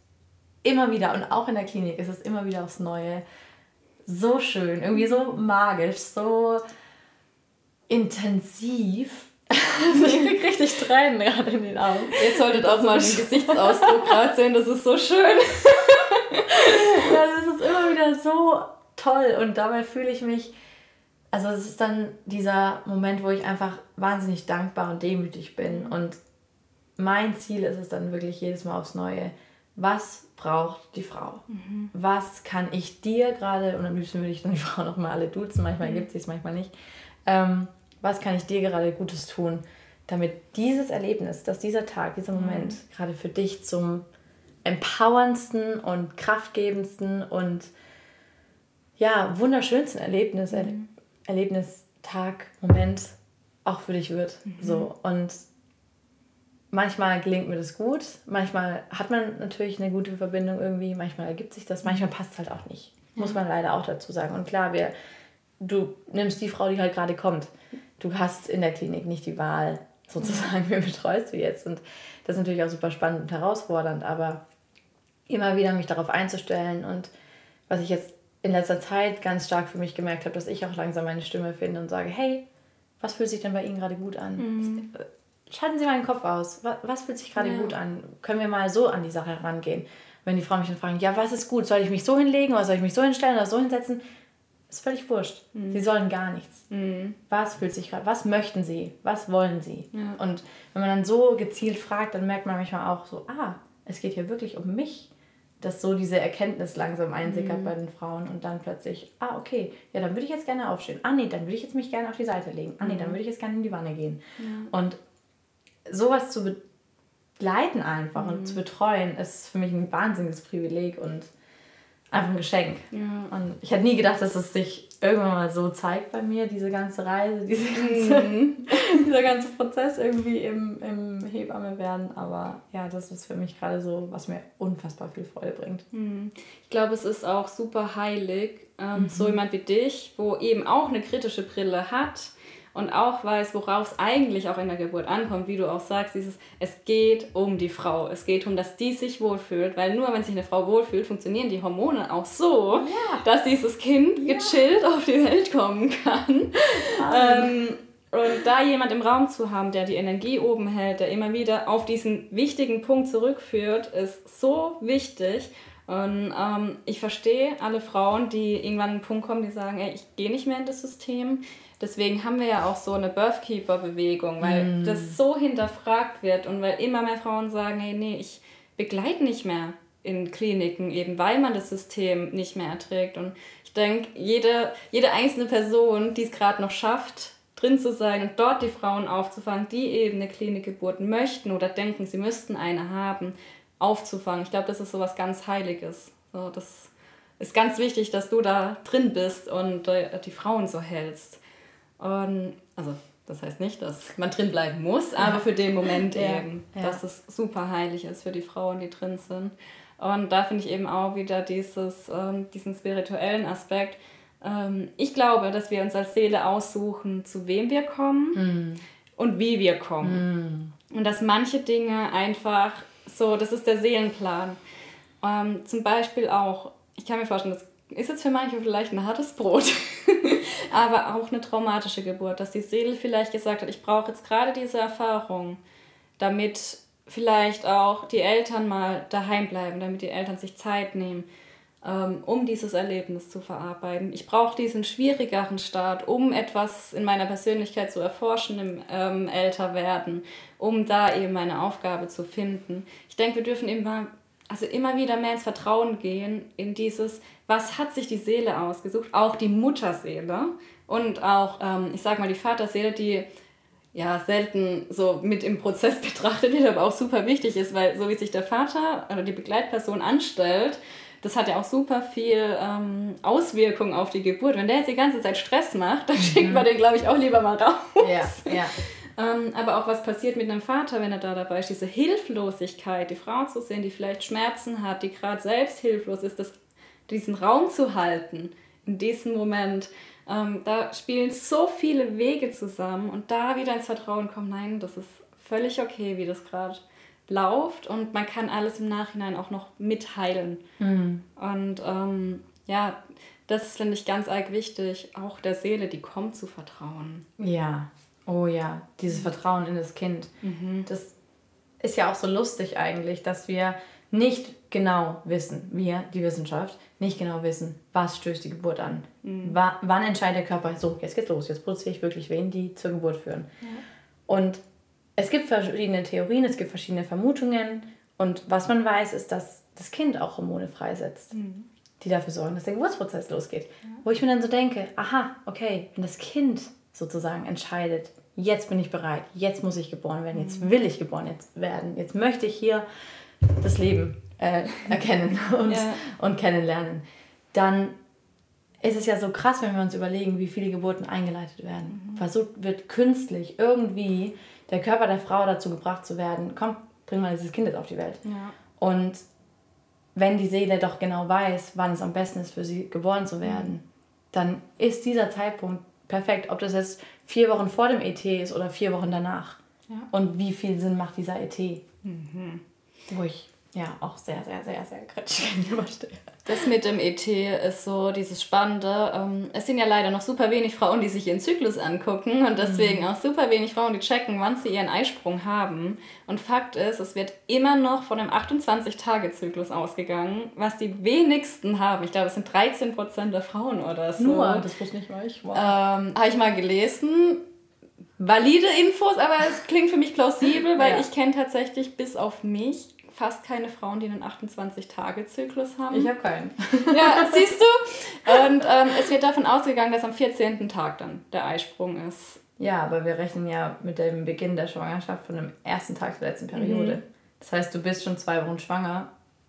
immer wieder und auch in der Klinik ist es immer wieder aufs Neue so schön, irgendwie so magisch, so intensiv. Also ich krieg richtig Tränen gerade in den Augen. Ihr solltet auch mal den Gesichtsausdruck gerade sehen, das ist so schön. ja, das ist immer wieder so toll und dabei fühle ich mich, also es ist dann dieser Moment, wo ich einfach wahnsinnig dankbar und demütig bin und mein Ziel ist es dann wirklich jedes Mal aufs Neue, was braucht die Frau? Mhm. Was kann ich dir gerade, und am liebsten würde ich dann die Frau nochmal alle duzen, manchmal mhm. gibt sie es, manchmal nicht, ähm, was kann ich dir gerade Gutes tun, damit dieses Erlebnis, dass dieser Tag, dieser Moment mhm. gerade für dich zum empowerndsten und kraftgebendsten und ja, wunderschönsten Erlebnis, mhm. Erlebnistag, Moment auch für dich wird. Mhm. So. Und manchmal gelingt mir das gut, manchmal hat man natürlich eine gute Verbindung irgendwie, manchmal ergibt sich das, manchmal passt es halt auch nicht. Muss man leider auch dazu sagen. Und klar, wir, du nimmst die Frau, die halt gerade kommt. Du hast in der Klinik nicht die Wahl, sozusagen, wie betreust du jetzt. Und das ist natürlich auch super spannend und herausfordernd, aber immer wieder mich darauf einzustellen und was ich jetzt in letzter Zeit ganz stark für mich gemerkt habe, dass ich auch langsam meine Stimme finde und sage, hey, was fühlt sich denn bei Ihnen gerade gut an? Mhm. Schalten Sie mal den Kopf aus. Was, was fühlt sich gerade ja. gut an? Können wir mal so an die Sache herangehen? Wenn die Frauen mich dann fragen, ja, was ist gut? Soll ich mich so hinlegen oder soll ich mich so hinstellen oder so hinsetzen? Ist völlig wurscht. Mhm. Sie sollen gar nichts. Mhm. Was fühlt sich gerade, was möchten sie? Was wollen sie? Ja. Und wenn man dann so gezielt fragt, dann merkt man manchmal auch so, ah, es geht hier wirklich um mich. Dass so diese Erkenntnis langsam einsickert mhm. bei den Frauen und dann plötzlich, ah, okay, ja, dann würde ich jetzt gerne aufstehen. Ah, nee, dann würde ich jetzt mich gerne auf die Seite legen. Ah, nee, dann mhm. würde ich jetzt gerne in die Wanne gehen. Ja. Und sowas zu begleiten einfach mhm. und zu betreuen, ist für mich ein wahnsinniges Privileg und einfach ein Geschenk. Ja. Und ich hätte nie gedacht, dass es sich irgendwann mal so zeigt bei mir, diese ganze Reise, diese ganze, mhm. dieser ganze Prozess irgendwie im, im Hebamme werden. Aber ja, das ist für mich gerade so, was mir unfassbar viel Freude bringt. Mhm. Ich glaube, es ist auch super heilig, ähm, mhm. so jemand wie dich, wo eben auch eine kritische Brille hat und auch weiß, worauf es eigentlich auch in der Geburt ankommt, wie du auch sagst, dieses, es geht um die Frau. Es geht um, dass die sich wohlfühlt, weil nur wenn sich eine Frau wohlfühlt, funktionieren die Hormone auch so, ja. dass dieses Kind ja. gechillt auf die Welt kommen kann. Ähm, und da jemand im Raum zu haben, der die Energie oben hält, der immer wieder auf diesen wichtigen Punkt zurückführt, ist so wichtig. Und ähm, ich verstehe alle Frauen, die irgendwann an einen Punkt kommen, die sagen, ey, ich gehe nicht mehr in das System, Deswegen haben wir ja auch so eine Birthkeeper-Bewegung, weil mm. das so hinterfragt wird und weil immer mehr Frauen sagen, hey, nee, ich begleite nicht mehr in Kliniken, eben weil man das System nicht mehr erträgt. Und ich denke, jede, jede einzelne Person, die es gerade noch schafft, drin zu sein und dort die Frauen aufzufangen, die eben eine Klinikgeburt möchten oder denken, sie müssten eine haben, aufzufangen. Ich glaube, das ist so was ganz Heiliges. So, das ist ganz wichtig, dass du da drin bist und die Frauen so hältst. Und also das heißt nicht, dass man drin bleiben muss, aber für den Moment ja. eben, ja. dass es super heilig ist für die Frauen, die drin sind. Und da finde ich eben auch wieder dieses, ähm, diesen spirituellen Aspekt. Ähm, ich glaube, dass wir uns als Seele aussuchen, zu wem wir kommen mm. und wie wir kommen. Mm. Und dass manche Dinge einfach so, das ist der Seelenplan. Ähm, zum Beispiel auch, ich kann mir vorstellen, das ist jetzt für manche vielleicht ein hartes Brot, aber auch eine traumatische Geburt, dass die Seele vielleicht gesagt hat, ich brauche jetzt gerade diese Erfahrung, damit vielleicht auch die Eltern mal daheim bleiben, damit die Eltern sich Zeit nehmen, um dieses Erlebnis zu verarbeiten. Ich brauche diesen schwierigeren Start, um etwas in meiner Persönlichkeit zu erforschen im ähm, Älterwerden, um da eben meine Aufgabe zu finden. Ich denke, wir dürfen immer, also immer wieder mehr ins Vertrauen gehen, in dieses, was hat sich die Seele ausgesucht, auch die Mutterseele und auch, ähm, ich sag mal, die Vaterseele, die ja selten so mit im Prozess betrachtet wird, aber auch super wichtig ist, weil so wie sich der Vater oder die Begleitperson anstellt, das hat ja auch super viel ähm, Auswirkungen auf die Geburt. Wenn der jetzt die ganze Zeit Stress macht, dann mhm. schickt man den, glaube ich, auch lieber mal raus. Ja, ja. ähm, aber auch was passiert mit einem Vater, wenn er da dabei ist, diese Hilflosigkeit, die Frau zu sehen, die vielleicht Schmerzen hat, die gerade selbst hilflos ist, das, diesen Raum zu halten in diesem Moment. Ähm, da spielen so viele Wege zusammen und da wieder ins Vertrauen kommen, nein, das ist völlig okay, wie das gerade läuft und man kann alles im Nachhinein auch noch mitheilen. Mhm. Und ähm, ja, das finde ich ganz arg wichtig, auch der Seele, die kommt, zu vertrauen. Ja, oh ja, dieses Vertrauen in das Kind. Mhm. Das ist ja auch so lustig eigentlich, dass wir nicht genau wissen, wir, die Wissenschaft, nicht genau wissen, was stößt die Geburt an. Mhm. wann entscheidet der Körper, so, jetzt geht's los, jetzt produziere ich wirklich Wehen, die zur Geburt führen. Ja. Und es gibt verschiedene Theorien, es gibt verschiedene Vermutungen und was man weiß, ist, dass das Kind auch Hormone freisetzt, mhm. die dafür sorgen, dass der Geburtsprozess losgeht. Ja. Wo ich mir dann so denke, aha, okay, wenn das Kind sozusagen entscheidet, jetzt bin ich bereit, jetzt muss ich geboren werden, jetzt mhm. will ich geboren werden, jetzt möchte ich hier das Leben äh, erkennen und, ja. und kennenlernen, dann ist es ja so krass, wenn wir uns überlegen, wie viele Geburten eingeleitet werden. Mhm. Versucht wird künstlich irgendwie der Körper der Frau dazu gebracht zu werden, komm, bring mal dieses Kind jetzt auf die Welt. Ja. Und wenn die Seele doch genau weiß, wann es am besten ist, für sie geboren zu werden, mhm. dann ist dieser Zeitpunkt perfekt, ob das jetzt vier Wochen vor dem ET ist oder vier Wochen danach. Ja. Und wie viel Sinn macht dieser ET? Mhm. Wo ich ja, auch sehr, sehr, sehr, sehr kritisch gegenüberstehe. Das mit dem ET ist so dieses Spannende. Ähm, es sind ja leider noch super wenig Frauen, die sich ihren Zyklus angucken und deswegen mhm. auch super wenig Frauen, die checken, wann sie ihren Eisprung haben. Und Fakt ist, es wird immer noch von einem 28-Tage-Zyklus ausgegangen, was die wenigsten haben. Ich glaube, es sind 13 Prozent der Frauen oder so. Nur, das wusste nicht mal ich. Wow. Ähm, Habe ich mal gelesen valide Infos, aber es klingt für mich plausibel, weil ja. ich kenne tatsächlich bis auf mich fast keine Frauen, die einen 28-Tage-Zyklus haben. Ich habe keinen. Ja, siehst du? Und ähm, es wird davon ausgegangen, dass am 14. Tag dann der Eisprung ist. Ja, aber wir rechnen ja mit dem Beginn der Schwangerschaft von dem ersten Tag der letzten Periode. Mhm. Das heißt, du bist schon zwei Wochen schwanger,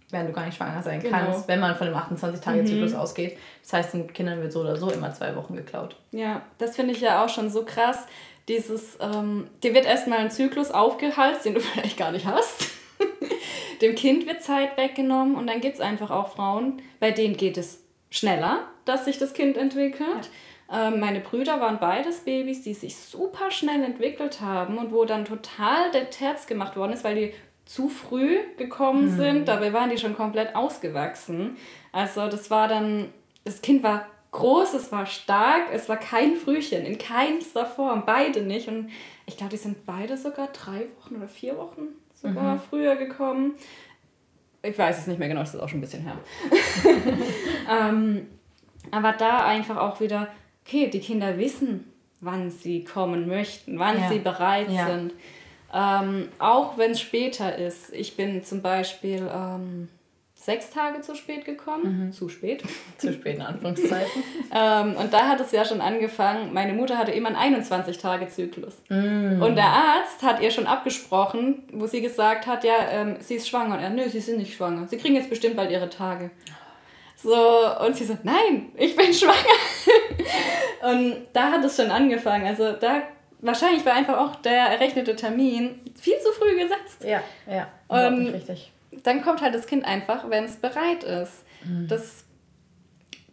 während du gar nicht schwanger sein genau. kannst, wenn man von dem 28-Tage-Zyklus mhm. ausgeht. Das heißt, den Kindern wird so oder so immer zwei Wochen geklaut. Ja, das finde ich ja auch schon so krass. Dieses, ähm, dir wird erstmal ein Zyklus aufgehalst, den du vielleicht gar nicht hast. Dem Kind wird Zeit weggenommen und dann gibt es einfach auch Frauen, bei denen geht es schneller, dass sich das Kind entwickelt. Ja. Ähm, meine Brüder waren beides Babys, die sich super schnell entwickelt haben und wo dann total der Terz gemacht worden ist, weil die zu früh gekommen mhm. sind. Dabei waren die schon komplett ausgewachsen. Also das war dann, das Kind war groß, es war stark, es war kein Frühchen, in keinster Form, beide nicht. Und ich glaube, die sind beide sogar drei Wochen oder vier Wochen sogar mhm. früher gekommen. Ich weiß es nicht mehr genau, das ist auch schon ein bisschen her. ähm, aber da einfach auch wieder, okay, die Kinder wissen, wann sie kommen möchten, wann ja. sie bereit ja. sind. Ähm, auch wenn es später ist. Ich bin zum Beispiel ähm, sechs Tage zu spät gekommen. Mhm. Zu spät. Zu spät in Anführungszeichen. ähm, und da hat es ja schon angefangen. Meine Mutter hatte immer einen 21-Tage-Zyklus. Mhm. Und der Arzt hat ihr schon abgesprochen, wo sie gesagt hat, ja, ähm, sie ist schwanger. Und er, nö, sie sind nicht schwanger. Sie kriegen jetzt bestimmt bald ihre Tage. So, und sie so, nein, ich bin schwanger. und da hat es schon angefangen. Also da, wahrscheinlich war einfach auch der errechnete Termin viel zu früh gesetzt. Ja, ja. Und richtig dann kommt halt das Kind einfach, wenn es bereit ist. Mhm. Das,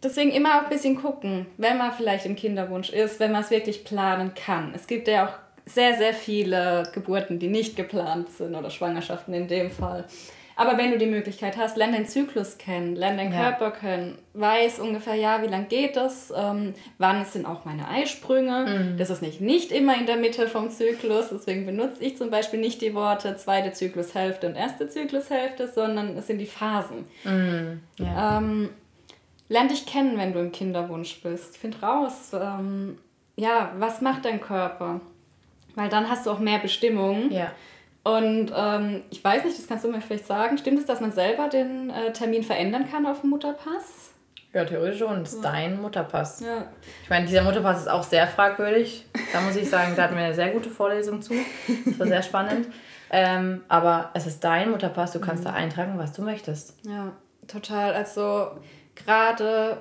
deswegen immer auch ein bisschen gucken, wenn man vielleicht im Kinderwunsch ist, wenn man es wirklich planen kann. Es gibt ja auch sehr, sehr viele Geburten, die nicht geplant sind oder Schwangerschaften in dem Fall. Aber wenn du die Möglichkeit hast, lern deinen Zyklus kennen, lern deinen ja. Körper kennen, weiß ungefähr, ja, wie lange geht das, ähm, wann sind auch meine Eisprünge. Mhm. Das ist nicht, nicht immer in der Mitte vom Zyklus, deswegen benutze ich zum Beispiel nicht die Worte zweite Zyklushälfte und erste Zyklushälfte, sondern es sind die Phasen. Mhm. Ja. Ähm, lern dich kennen, wenn du im Kinderwunsch bist. Find raus, ähm, ja, was macht dein Körper? Weil dann hast du auch mehr Bestimmung. Ja. Und ähm, ich weiß nicht, das kannst du mir vielleicht sagen. Stimmt es, dass man selber den äh, Termin verändern kann auf dem Mutterpass? Ja, theoretisch schon. Das ist ja. dein Mutterpass. Ja. Ich meine, dieser Mutterpass ist auch sehr fragwürdig. Da muss ich sagen, da hatten wir eine sehr gute Vorlesung zu. Das war sehr spannend. Ähm, aber es ist dein Mutterpass, du kannst mhm. da eintragen, was du möchtest. Ja, total. Also gerade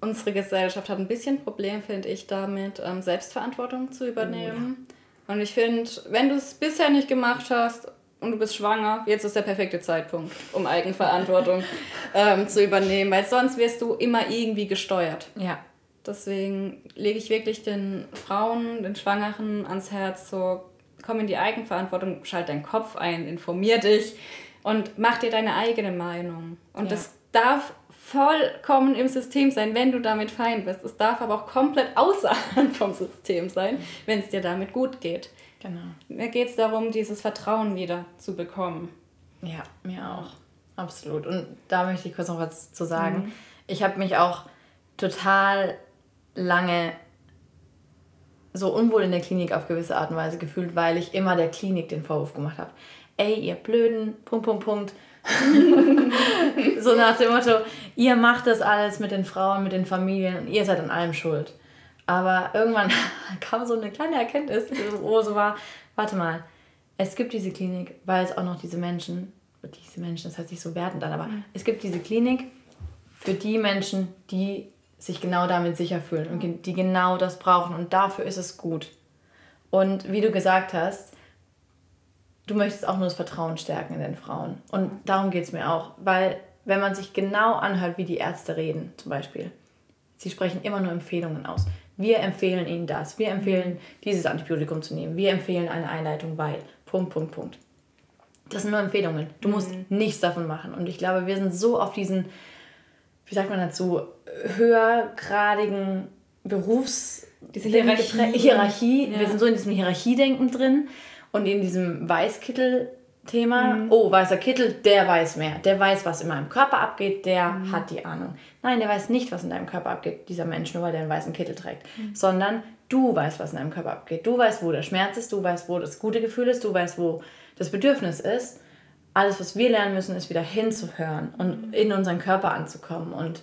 unsere Gesellschaft hat ein bisschen Problem, finde ich, damit, ähm, Selbstverantwortung zu übernehmen. Oh, ja. Und ich finde, wenn du es bisher nicht gemacht hast und du bist schwanger, jetzt ist der perfekte Zeitpunkt, um Eigenverantwortung ähm, zu übernehmen, weil sonst wirst du immer irgendwie gesteuert. Ja. Deswegen lege ich wirklich den Frauen, den Schwangeren ans Herz, so komm in die Eigenverantwortung, schalt deinen Kopf ein, informier dich und mach dir deine eigene Meinung. Und ja. das darf vollkommen im System sein, wenn du damit fein bist. Es darf aber auch komplett außerhalb vom System sein, wenn es dir damit gut geht. Genau. Mir geht es darum, dieses Vertrauen wieder zu bekommen. Ja, mir auch. Absolut. Und da möchte ich kurz noch was zu sagen. Mhm. Ich habe mich auch total lange so unwohl in der Klinik auf gewisse Art und Weise gefühlt, weil ich immer der Klinik den Vorwurf gemacht habe. Ey, ihr blöden, Punkt, Punkt, Punkt, so nach dem Motto, ihr macht das alles mit den Frauen, mit den Familien und ihr seid an allem schuld. Aber irgendwann kam so eine kleine Erkenntnis, wo so war, warte mal, es gibt diese Klinik, weil es auch noch diese Menschen, diese Menschen, das heißt nicht so wertend an, aber mhm. es gibt diese Klinik für die Menschen, die sich genau damit sicher fühlen und die genau das brauchen und dafür ist es gut. Und wie du gesagt hast, du möchtest auch nur das Vertrauen stärken in den Frauen. Und darum geht es mir auch, weil wenn man sich genau anhört, wie die Ärzte reden, zum Beispiel, sie sprechen immer nur Empfehlungen aus. Wir empfehlen ihnen das, wir empfehlen dieses Antibiotikum zu nehmen, wir empfehlen eine Einleitung, weil, Punkt, Punkt, Punkt. Das sind nur Empfehlungen. Du musst mhm. nichts davon machen. Und ich glaube, wir sind so auf diesen, wie sagt man dazu, höhergradigen Berufs... Diese Hierarchie. Hierarchie. Ja. Wir sind so in diesem Hierarchiedenken drin und in diesem Weißkittel-Thema, mhm. oh, weißer Kittel, der weiß mehr. Der weiß, was in meinem Körper abgeht, der mhm. hat die Ahnung. Nein, der weiß nicht, was in deinem Körper abgeht, dieser Mensch, nur weil der einen weißen Kittel trägt. Mhm. Sondern du weißt, was in deinem Körper abgeht. Du weißt, wo der Schmerz ist, du weißt, wo das gute Gefühl ist, du weißt, wo das Bedürfnis ist. Alles, was wir lernen müssen, ist wieder hinzuhören und mhm. in unseren Körper anzukommen und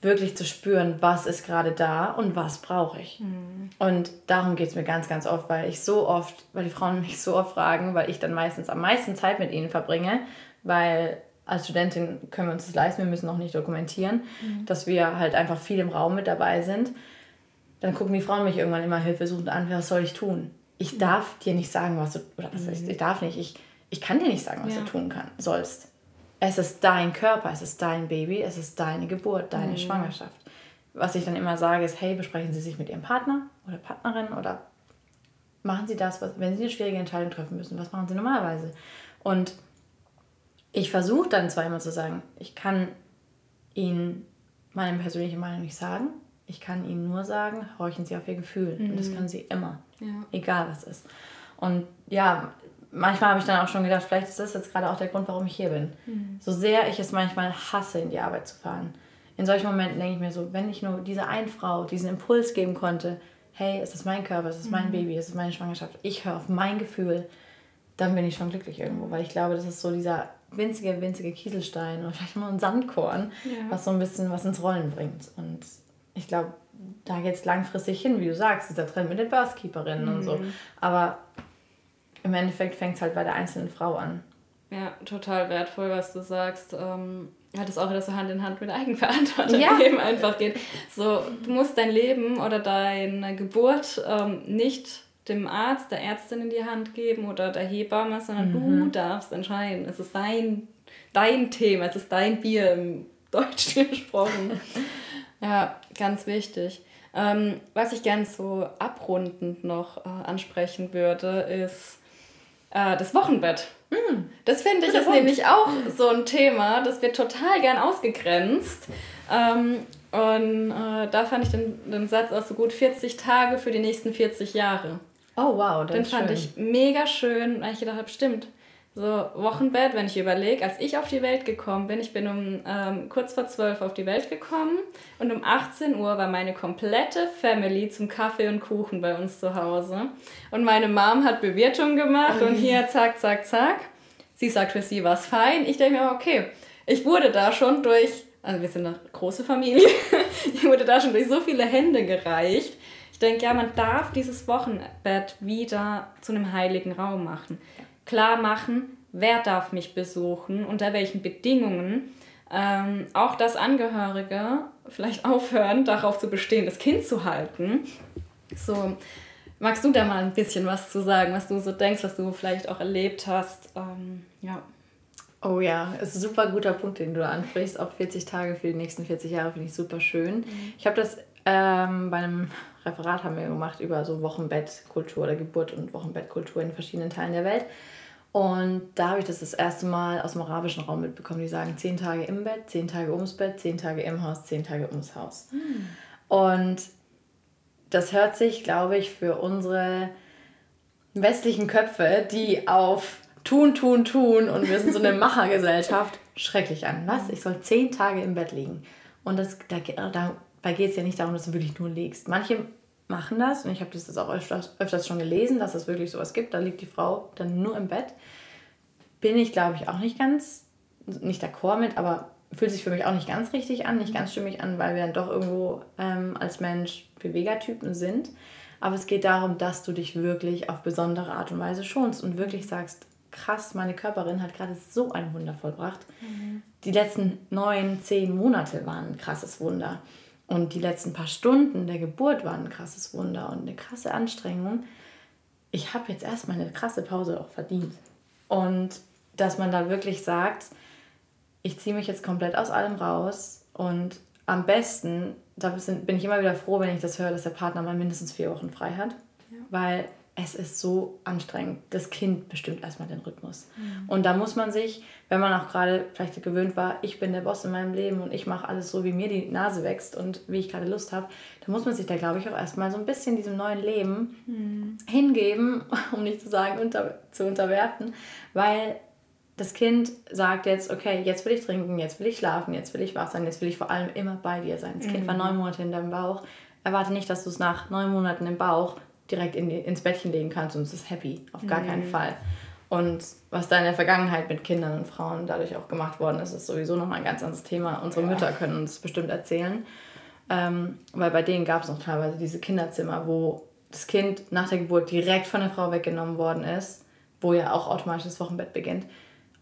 wirklich zu spüren, was ist gerade da und was brauche ich. Mhm. Und darum geht es mir ganz, ganz oft, weil ich so oft, weil die Frauen mich so oft fragen, weil ich dann meistens am meisten Zeit mit ihnen verbringe, weil als Studentin können wir uns das leisten, wir müssen auch nicht dokumentieren, mhm. dass wir halt einfach viel im Raum mit dabei sind. Dann gucken die Frauen mich irgendwann immer hilfesuchend an, was soll ich tun? Ich mhm. darf dir nicht sagen, was du, oder was heißt, mhm. ich darf nicht, ich, ich kann dir nicht sagen, was ja. du tun kann, sollst es ist dein Körper, es ist dein Baby, es ist deine Geburt, deine mhm. Schwangerschaft. Was ich dann immer sage, ist, hey, besprechen Sie sich mit Ihrem Partner oder Partnerin oder machen Sie das, was, wenn Sie eine schwierige Entscheidung treffen müssen, was machen Sie normalerweise? Und ich versuche dann zwar immer zu sagen, ich kann Ihnen meine persönliche Meinung nicht sagen, ich kann Ihnen nur sagen, horchen Sie auf Ihr Gefühl. Mhm. Und das mhm. können Sie immer, ja. egal was ist. Und ja, manchmal habe ich dann auch schon gedacht, vielleicht ist das jetzt gerade auch der Grund, warum ich hier bin. Mhm. So sehr ich es manchmal hasse, in die Arbeit zu fahren. In solchen Momenten denke ich mir so, wenn ich nur dieser einen Frau diesen Impuls geben konnte, hey, es ist mein Körper, es ist mein mhm. Baby, es ist meine Schwangerschaft, ich höre auf mein Gefühl, dann bin ich schon glücklich irgendwo, weil ich glaube, das ist so dieser winzige, winzige Kieselstein oder vielleicht nur ein Sandkorn, ja. was so ein bisschen was ins Rollen bringt. Und ich glaube, da geht es langfristig hin, wie du sagst, dieser Trend mit den Birthkeeperinnen mhm. und so. Mhm. Aber im Endeffekt fängt es halt bei der einzelnen Frau an. Ja, total wertvoll, was du sagst. Ähm, hat es auch wieder so Hand in Hand mit Eigenverantwortung ja. Leben einfach geht. So, du musst dein Leben oder deine Geburt ähm, nicht dem Arzt, der Ärztin in die Hand geben oder der Hebamme, sondern mhm. du darfst entscheiden. Es ist dein, dein Thema, es ist dein Bier im Deutsch gesprochen. ja, ganz wichtig. Ähm, was ich gern so abrundend noch äh, ansprechen würde, ist, äh, das Wochenbett. Mm. Das finde ich ist nämlich auch so ein Thema, das wird total gern ausgegrenzt. Ähm, und äh, da fand ich den, den Satz auch so gut, 40 Tage für die nächsten 40 Jahre. Oh wow, das Den fand schön. ich mega schön, weil ich gedacht habe, stimmt, so Wochenbett, wenn ich überlege, als ich auf die Welt gekommen bin, ich bin um ähm, kurz vor zwölf auf die Welt gekommen und um 18 Uhr war meine komplette Family zum Kaffee und Kuchen bei uns zu Hause. Und meine Mom hat Bewirtung gemacht und hier zack, zack, zack. Sie sagt, für sie war es fein. Ich denke mir, okay, ich wurde da schon durch, also wir sind eine große Familie, ich wurde da schon durch so viele Hände gereicht. Ich denke, ja, man darf dieses Wochenbett wieder zu einem heiligen Raum machen klar machen, wer darf mich besuchen, unter welchen Bedingungen. ähm, auch dass Angehörige vielleicht aufhören, darauf zu bestehen, das Kind zu halten. So, magst du da mal ein bisschen was zu sagen, was du so denkst, was du vielleicht auch erlebt hast? Ähm, ja. Oh ja, ist ein super guter Punkt, den du da ansprichst. Auch 40 Tage für die nächsten 40 Jahre finde ich super schön. Mhm. Ich habe das ähm, bei einem Referat haben wir gemacht über so Wochenbettkultur oder Geburt und Wochenbettkultur in verschiedenen Teilen der Welt. Und da habe ich das das erste Mal aus dem arabischen Raum mitbekommen. Die sagen zehn Tage im Bett, zehn Tage ums Bett, zehn Tage im Haus, zehn Tage ums Haus. Mhm. Und das hört sich, glaube ich, für unsere westlichen Köpfe, die auf tun, tun, tun und wir sind so eine Machergesellschaft. Schrecklich an. Was? Ich soll zehn Tage im Bett liegen. Und das, da, dabei geht es ja nicht darum, dass du wirklich nur liegst. Manche machen das und ich habe das auch öfters, öfters schon gelesen, dass es wirklich sowas gibt. Da liegt die Frau dann nur im Bett. Bin ich, glaube ich, auch nicht ganz, nicht d'accord mit, aber fühlt sich für mich auch nicht ganz richtig an, nicht ganz stimmig an, weil wir dann doch irgendwo ähm, als Mensch Bewegertypen sind. Aber es geht darum, dass du dich wirklich auf besondere Art und Weise schonst und wirklich sagst, krass, meine Körperin hat gerade so ein Wunder vollbracht. Mhm. Die letzten neun, zehn Monate waren ein krasses Wunder. Und die letzten paar Stunden der Geburt waren ein krasses Wunder und eine krasse Anstrengung. Ich habe jetzt erstmal eine krasse Pause auch verdient. Und dass man da wirklich sagt, ich ziehe mich jetzt komplett aus allem raus und am besten, da bin ich immer wieder froh, wenn ich das höre, dass der Partner mal mindestens vier Wochen frei hat. Ja. Weil es ist so anstrengend. Das Kind bestimmt erstmal den Rhythmus. Mhm. Und da muss man sich, wenn man auch gerade vielleicht gewöhnt war, ich bin der Boss in meinem Leben und ich mache alles so, wie mir die Nase wächst und wie ich gerade Lust habe, da muss man sich da, glaube ich, auch erstmal so ein bisschen diesem neuen Leben mhm. hingeben, um nicht zu sagen, unter, zu unterwerfen, weil das Kind sagt jetzt, okay, jetzt will ich trinken, jetzt will ich schlafen, jetzt will ich wach sein, jetzt will ich vor allem immer bei dir sein. Das mhm. Kind war mhm. neun Monate in deinem Bauch. Erwarte nicht, dass du es nach neun Monaten im Bauch direkt in ins Bettchen legen kannst und es ist happy. Auf gar mhm. keinen Fall. Und was da in der Vergangenheit mit Kindern und Frauen dadurch auch gemacht worden ist, ist sowieso nochmal ein ganz anderes Thema. Unsere ja. Mütter können uns bestimmt erzählen. Ähm, weil bei denen gab es noch teilweise diese Kinderzimmer, wo das Kind nach der Geburt direkt von der Frau weggenommen worden ist, wo ja auch automatisch das Wochenbett beginnt.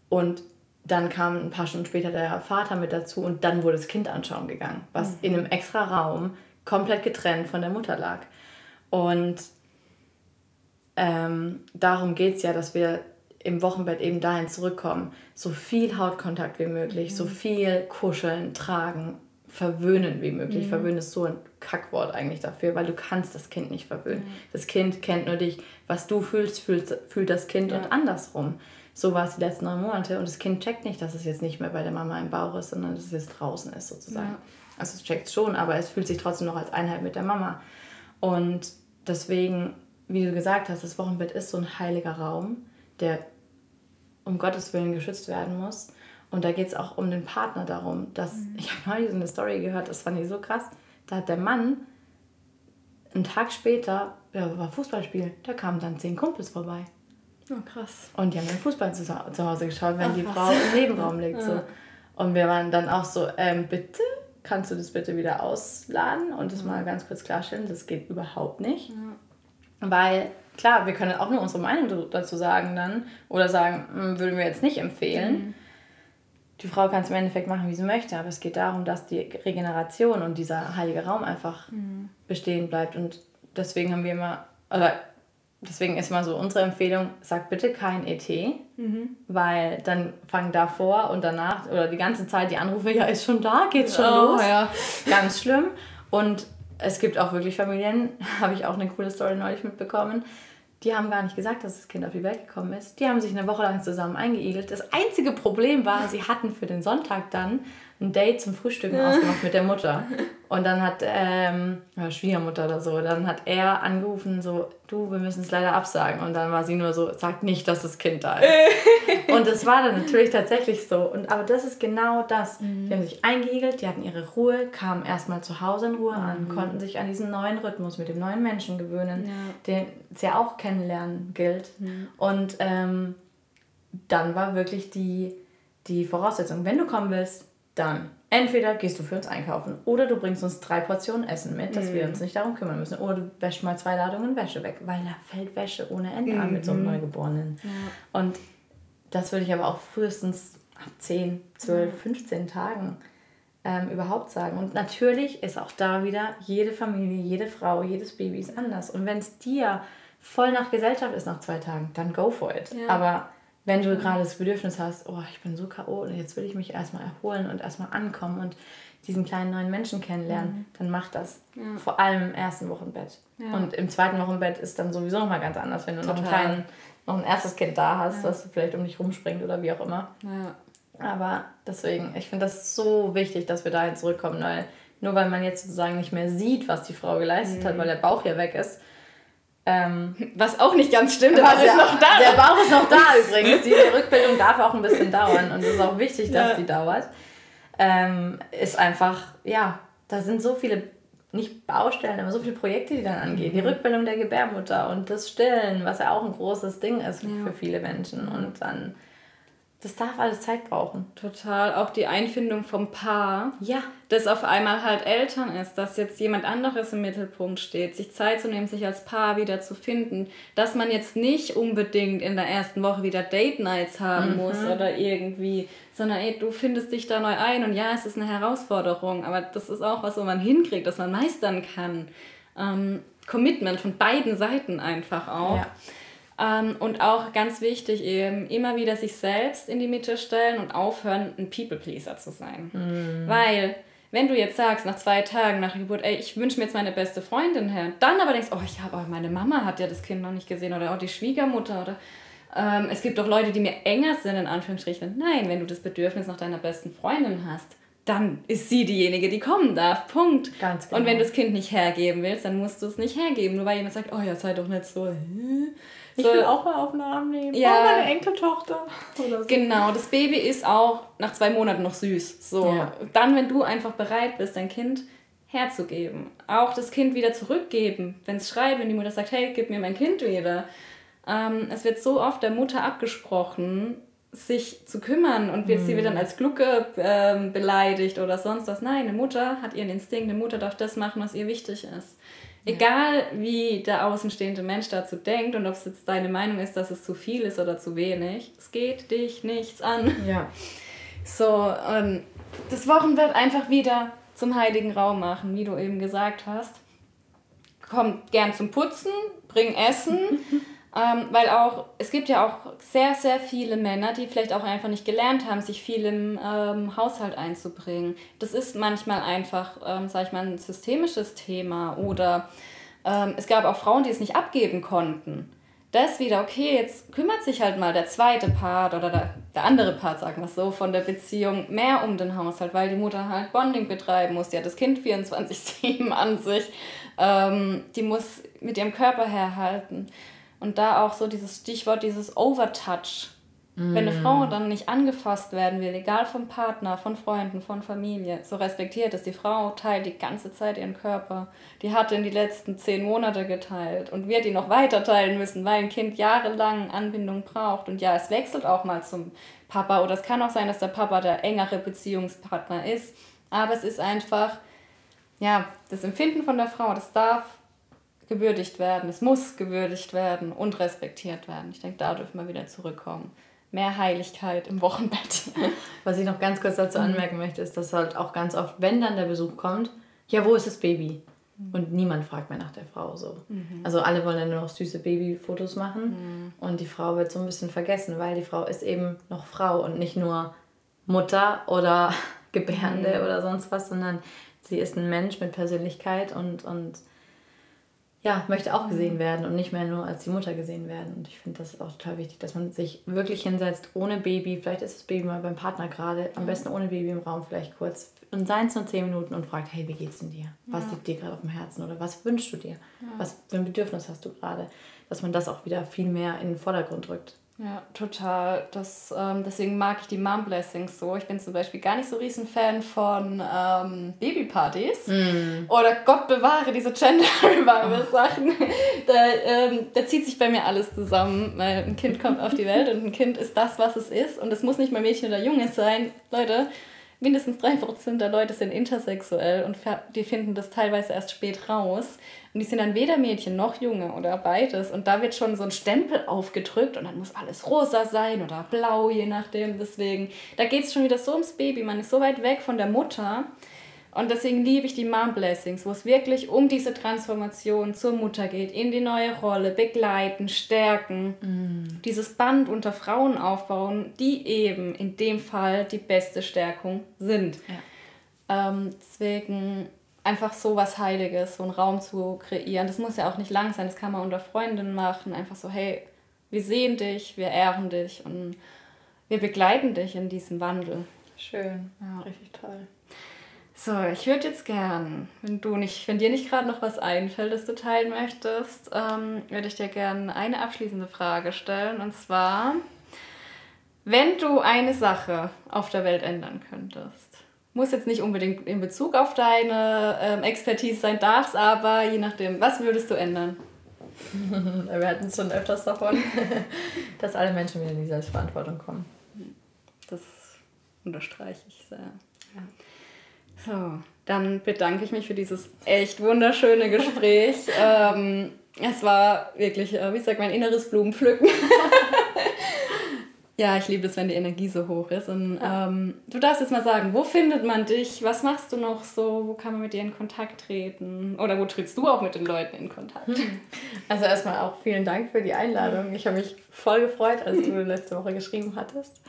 Und dann kam ein paar Stunden später der Vater mit dazu und dann wurde das Kind anschauen gegangen, was mhm. in einem extra Raum komplett getrennt von der Mutter lag. Und ähm, darum geht es ja, dass wir im Wochenbett eben dahin zurückkommen. So viel Hautkontakt wie möglich, mhm. so viel kuscheln, tragen, verwöhnen wie möglich. Mhm. Verwöhnen ist so ein Kackwort eigentlich dafür, weil du kannst das Kind nicht verwöhnen. Mhm. Das Kind kennt nur dich. Was du fühlst, fühlt, fühlt das Kind ja. und andersrum. So war es die letzten neun Monate und das Kind checkt nicht, dass es jetzt nicht mehr bei der Mama im Bauch ist, sondern dass es jetzt draußen ist sozusagen. Ja. Also es checkt schon, aber es fühlt sich trotzdem noch als Einheit mit der Mama. Und deswegen wie du gesagt hast, das Wochenbett ist so ein heiliger Raum, der um Gottes Willen geschützt werden muss. Und da geht es auch um den Partner darum, dass, mhm. ich habe neulich so eine Story gehört, das fand ich so krass, da hat der Mann einen Tag später, ja, war Fußballspiel, da kamen dann zehn Kumpels vorbei. Oh, krass. Und die haben den Fußball zu, zu Hause geschaut, wenn Ach, die Frau im Nebenraum liegt. So. Und wir waren dann auch so, ähm, bitte, kannst du das bitte wieder ausladen und das mhm. mal ganz kurz klarstellen, das geht überhaupt nicht. Ja. Weil, klar, wir können auch nur unsere Meinung dazu sagen dann oder sagen, hm, würden wir jetzt nicht empfehlen. Mhm. Die Frau kann es im Endeffekt machen, wie sie möchte, aber es geht darum, dass die Regeneration und dieser heilige Raum einfach mhm. bestehen bleibt. Und deswegen haben wir immer, oder deswegen ist mal so unsere Empfehlung, sag bitte kein ET, mhm. weil dann fangen davor und danach oder die ganze Zeit die Anrufe, ja, ist schon da, geht's schon oh, los. Ja. Ganz schlimm. Und es gibt auch wirklich Familien, habe ich auch eine coole Story neulich mitbekommen, die haben gar nicht gesagt, dass das Kind auf die Welt gekommen ist. Die haben sich eine Woche lang zusammen eingeigelt. Das einzige Problem war, sie hatten für den Sonntag dann ein Date zum Frühstücken ausgemacht mit der Mutter. Und dann hat, ähm, Schwiegermutter oder so, dann hat er angerufen, so, du, wir müssen es leider absagen. Und dann war sie nur so, sag nicht, dass das Kind da ist. und das war dann natürlich tatsächlich so. Und, aber das ist genau das. Mhm. Die haben sich eingeigelt, die hatten ihre Ruhe, kamen erstmal zu Hause in Ruhe mhm. an, konnten sich an diesen neuen Rhythmus mit dem neuen Menschen gewöhnen, ja. den es ja auch kennenlernen gilt. Mhm. Und ähm, dann war wirklich die, die Voraussetzung, wenn du kommen willst, dann entweder gehst du für uns einkaufen oder du bringst uns drei Portionen Essen mit, dass mm. wir mhm. uns nicht darum kümmern müssen. Oder du wäschst mal zwei Ladungen Wäsche weg, weil da fällt Wäsche ohne Ende mm. an mit so einem mhm. Neugeborenen. Ja. Und das würde ich aber auch frühestens ab 10, 12, 15 Tagen ähm, überhaupt sagen. Und natürlich ist auch da wieder jede Familie, jede Frau, jedes Baby ist anders. Und wenn es dir voll nach Gesellschaft ist nach zwei Tagen, dann go for it. Ja. Aber wenn du gerade das Bedürfnis hast, oh, ich bin so K.O. und jetzt will ich mich erstmal erholen und erstmal ankommen und diesen kleinen neuen Menschen kennenlernen, mhm. dann mach das. Ja. Vor allem im ersten Wochenbett. Ja. Und im zweiten Wochenbett ist dann sowieso nochmal ganz anders, wenn du Total. noch, einen kleinen, noch ein erstes Kind da hast, ja. das vielleicht um dich rumspringt oder wie auch immer. Aber deswegen, ich finde das so wichtig, dass wir dahin zurückkommen, weil nur weil man jetzt sozusagen nicht mehr sieht, was die Frau geleistet mhm. hat, weil der Bauch hier weg ist, ähm, was auch nicht ganz stimmt, aber ist noch da. Der Bauch ist noch da übrigens. Die Rückbildung darf auch ein bisschen dauern und es ist auch wichtig, dass ja. die dauert. Ähm, ist einfach, ja, da sind so viele, nicht Baustellen, aber so viele Projekte, die dann angehen. Die. Rückbildung der Gebärmutter und das Stillen, was ja auch ein großes Ding ist ja. für viele Menschen. Und dann das darf alles Zeit brauchen. Total. Auch die Einfindung vom Paar. Ja. Das auf einmal halt Eltern ist, dass jetzt jemand anderes im Mittelpunkt steht, sich Zeit zu nehmen, sich als Paar wieder zu finden. Dass man jetzt nicht unbedingt in der ersten Woche wieder Date Nights haben mhm. muss oder irgendwie, sondern ey, du findest dich da neu ein und ja, es ist eine Herausforderung, aber das ist auch was, wo man hinkriegt, dass man meistern kann. Ähm, Commitment von beiden Seiten einfach auch. Ja. Ähm, und auch ganz wichtig, eben immer wieder sich selbst in die Mitte stellen und aufhören, ein People-Pleaser zu sein. Mhm. Weil, wenn du jetzt sagst, nach zwei Tagen nach der Geburt, ey, ich wünsche mir jetzt meine beste Freundin her, dann aber denkst, oh, ich habe, meine Mama hat ja das Kind noch nicht gesehen oder auch die Schwiegermutter oder ähm, es gibt auch Leute, die mir enger sind, in Anführungsstrichen. Nein, wenn du das Bedürfnis nach deiner besten Freundin hast, dann ist sie diejenige, die kommen darf. Punkt. Ganz genau. Und wenn du das Kind nicht hergeben willst, dann musst du es nicht hergeben. Nur weil jemand sagt, oh ja, sei doch nicht so. Ich will auch mal auf den Arm nehmen. Ja. Oh, meine Enkeltochter. Oder so. Genau, das Baby ist auch nach zwei Monaten noch süß. So. Ja. Dann, wenn du einfach bereit bist, dein Kind herzugeben. Auch das Kind wieder zurückgeben. Wenn es schreit, wenn die Mutter sagt, hey, gib mir mein Kind wieder. Ähm, es wird so oft der Mutter abgesprochen, sich zu kümmern und wird, mhm. sie wird dann als Glucke ähm, beleidigt oder sonst was. Nein, eine Mutter hat ihren Instinkt, eine Mutter darf das machen, was ihr wichtig ist. Egal wie der außenstehende Mensch dazu denkt und ob es jetzt deine Meinung ist, dass es zu viel ist oder zu wenig, es geht dich nichts an. Ja. So, ähm, das Wochenbett einfach wieder zum heiligen Raum machen, wie du eben gesagt hast. Kommt gern zum Putzen, bring Essen. Ähm, weil auch, es gibt ja auch sehr, sehr viele Männer, die vielleicht auch einfach nicht gelernt haben, sich viel im ähm, Haushalt einzubringen. Das ist manchmal einfach, ähm, sag ich mal, ein systemisches Thema. Oder ähm, es gab auch Frauen, die es nicht abgeben konnten. Das wieder, okay, jetzt kümmert sich halt mal der zweite Part oder der, der andere Part, sagen wir so, von der Beziehung mehr um den Haushalt, weil die Mutter halt Bonding betreiben muss. Die hat das Kind 24-7 an sich. Ähm, die muss mit ihrem Körper herhalten. Und da auch so dieses Stichwort, dieses Overtouch. Mm. Wenn eine Frau dann nicht angefasst werden will, egal vom Partner, von Freunden, von Familie, so respektiert es. Die Frau teilt die ganze Zeit ihren Körper. Die hat in die letzten zehn Monate geteilt und wird die noch weiter teilen müssen, weil ein Kind jahrelang Anbindung braucht. Und ja, es wechselt auch mal zum Papa oder es kann auch sein, dass der Papa der engere Beziehungspartner ist. Aber es ist einfach, ja, das Empfinden von der Frau, das darf gewürdigt werden, es muss gewürdigt werden und respektiert werden. Ich denke, da dürfen wir wieder zurückkommen. Mehr Heiligkeit im Wochenbett. Was ich noch ganz kurz dazu mhm. anmerken möchte, ist, dass halt auch ganz oft, wenn dann der Besuch kommt, ja, wo ist das Baby? Mhm. Und niemand fragt mehr nach der Frau so. Mhm. Also alle wollen dann nur noch süße Babyfotos machen mhm. und die Frau wird so ein bisschen vergessen, weil die Frau ist eben noch Frau und nicht nur Mutter oder Gebärende mhm. oder sonst was, sondern sie ist ein Mensch mit Persönlichkeit und, und ja, möchte auch gesehen mhm. werden und nicht mehr nur als die Mutter gesehen werden. Und ich finde das auch total wichtig, dass man sich wirklich hinsetzt, ohne Baby, vielleicht ist das Baby mal beim Partner gerade, am besten ohne Baby im Raum vielleicht kurz, und seien es nur zehn Minuten und fragt, hey, wie geht's denn dir? Was ja. liegt dir gerade auf dem Herzen oder was wünschst du dir? Ja. Was für ein Bedürfnis hast du gerade? Dass man das auch wieder viel mehr in den Vordergrund rückt. Ja, total. Das, ähm, deswegen mag ich die Mom Blessings so. Ich bin zum Beispiel gar nicht so riesen Fan von ähm, Babypartys. Mm. Oder Gott bewahre diese Gender Revival Sachen. Oh. Da, ähm, da zieht sich bei mir alles zusammen, weil ein Kind kommt auf die Welt und ein Kind ist das, was es ist. Und es muss nicht mal Mädchen oder Junge sein. Leute, mindestens 3% der Leute sind intersexuell und die finden das teilweise erst spät raus. Und die sind dann weder Mädchen noch Junge oder beides. Und da wird schon so ein Stempel aufgedrückt und dann muss alles rosa sein oder blau, je nachdem. Deswegen, da geht es schon wieder so ums Baby. Man ist so weit weg von der Mutter. Und deswegen liebe ich die Mom Blessings, wo es wirklich um diese Transformation zur Mutter geht, in die neue Rolle, begleiten, stärken, mm. dieses Band unter Frauen aufbauen, die eben in dem Fall die beste Stärkung sind. Ja. Ähm, deswegen einfach so was Heiliges, so einen Raum zu kreieren. Das muss ja auch nicht lang sein, das kann man unter Freundinnen machen. Einfach so, hey, wir sehen dich, wir ehren dich und wir begleiten dich in diesem Wandel. Schön, ja, richtig toll. So, ich würde jetzt gern, wenn du nicht, wenn dir nicht gerade noch was einfällt, das du teilen möchtest, ähm, würde ich dir gerne eine abschließende Frage stellen. Und zwar, wenn du eine Sache auf der Welt ändern könntest, muss jetzt nicht unbedingt in Bezug auf deine ähm, Expertise sein, darf es aber, je nachdem, was würdest du ändern? Wir hatten es schon öfters davon, dass alle Menschen wieder in die Selbstverantwortung kommen. Das unterstreiche ich sehr. Ja. So, dann bedanke ich mich für dieses echt wunderschöne Gespräch. ähm, es war wirklich, äh, wie sagt mein inneres Blumenpflücken. ja, ich liebe es, wenn die Energie so hoch ist. Und ähm, du darfst jetzt mal sagen, wo findet man dich? Was machst du noch so? Wo kann man mit dir in Kontakt treten? Oder wo trittst du auch mit den Leuten in Kontakt? Also erstmal auch vielen Dank für die Einladung. Ich habe mich voll gefreut, als du letzte Woche geschrieben hattest.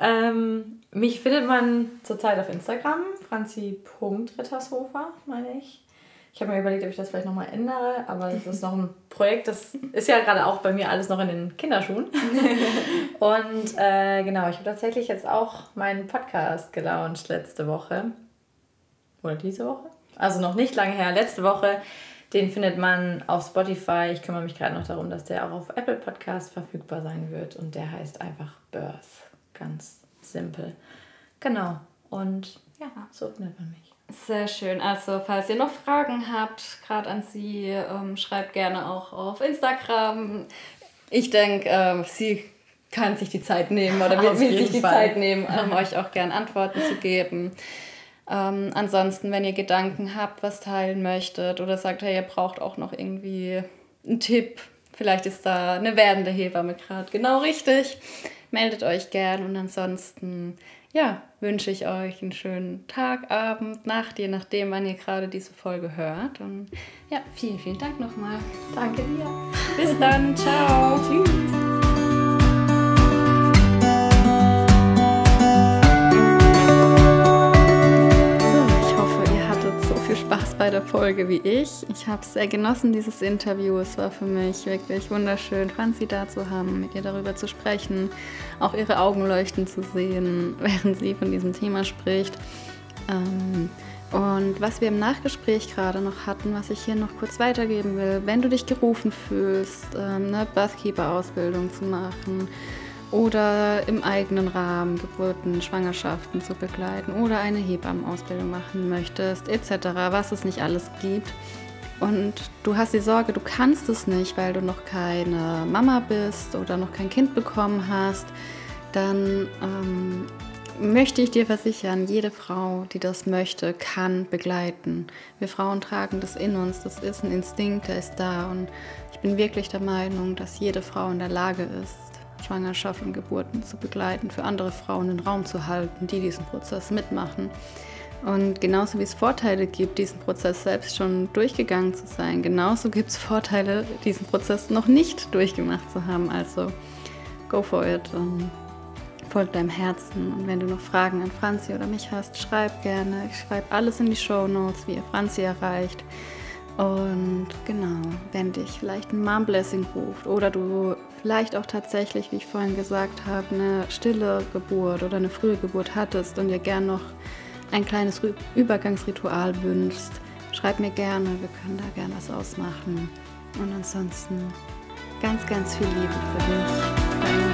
Ähm, mich findet man zurzeit auf Instagram, franzi.rittershofer, meine ich. Ich habe mir überlegt, ob ich das vielleicht nochmal ändere, aber das ist noch ein Projekt, das ist ja gerade auch bei mir alles noch in den Kinderschuhen. Und äh, genau, ich habe tatsächlich jetzt auch meinen Podcast gelauncht letzte Woche. Oder diese Woche? Also noch nicht lange her, letzte Woche. Den findet man auf Spotify. Ich kümmere mich gerade noch darum, dass der auch auf Apple Podcast verfügbar sein wird. Und der heißt einfach Birth. Ganz simpel. Genau. Und ja, so findet man mich. Sehr schön. Also, falls ihr noch Fragen habt, gerade an sie, ähm, schreibt gerne auch auf Instagram. Ich denke, ähm, sie kann sich die Zeit nehmen oder will, will sich die Fall. Zeit nehmen, ähm, euch auch gerne Antworten zu geben. Ähm, ansonsten, wenn ihr Gedanken habt, was teilen möchtet oder sagt, hey, ihr braucht auch noch irgendwie einen Tipp, vielleicht ist da eine werdende Hebamme gerade genau richtig meldet euch gern und ansonsten ja, wünsche ich euch einen schönen Tag, Abend, Nacht, je nachdem, wann ihr gerade diese Folge hört. Und ja, vielen, vielen Dank nochmal. Danke dir. Bis dann. Ciao. Tschüss. Bei der Folge wie ich. Ich habe es sehr genossen, dieses Interview. Es war für mich wirklich wunderschön, Franzi da zu haben, mit ihr darüber zu sprechen, auch ihre Augen leuchten zu sehen, während sie von diesem Thema spricht. Ähm, und was wir im Nachgespräch gerade noch hatten, was ich hier noch kurz weitergeben will, wenn du dich gerufen fühlst, ähm, eine Birthkeeper-Ausbildung zu machen, oder im eigenen Rahmen Geburten, Schwangerschaften zu begleiten oder eine Hebammenausbildung machen möchtest, etc., was es nicht alles gibt. Und du hast die Sorge, du kannst es nicht, weil du noch keine Mama bist oder noch kein Kind bekommen hast, dann ähm, möchte ich dir versichern, jede Frau, die das möchte, kann begleiten. Wir Frauen tragen das in uns, das ist ein Instinkt, der ist da. Und ich bin wirklich der Meinung, dass jede Frau in der Lage ist, Schwangerschaft und Geburten zu begleiten, für andere Frauen den Raum zu halten, die diesen Prozess mitmachen. Und genauso wie es Vorteile gibt, diesen Prozess selbst schon durchgegangen zu sein, genauso gibt es Vorteile, diesen Prozess noch nicht durchgemacht zu haben. Also go for it und folg deinem Herzen. Und wenn du noch Fragen an Franzi oder mich hast, schreib gerne. Ich schreibe alles in die Show Notes, wie ihr Franzi erreicht. Und genau, wenn dich vielleicht ein Mom Blessing ruft oder du vielleicht auch tatsächlich, wie ich vorhin gesagt habe, eine stille Geburt oder eine frühe Geburt hattest und dir gern noch ein kleines Übergangsritual wünschst, schreib mir gerne, wir können da gern was ausmachen. Und ansonsten ganz, ganz viel Liebe für dich.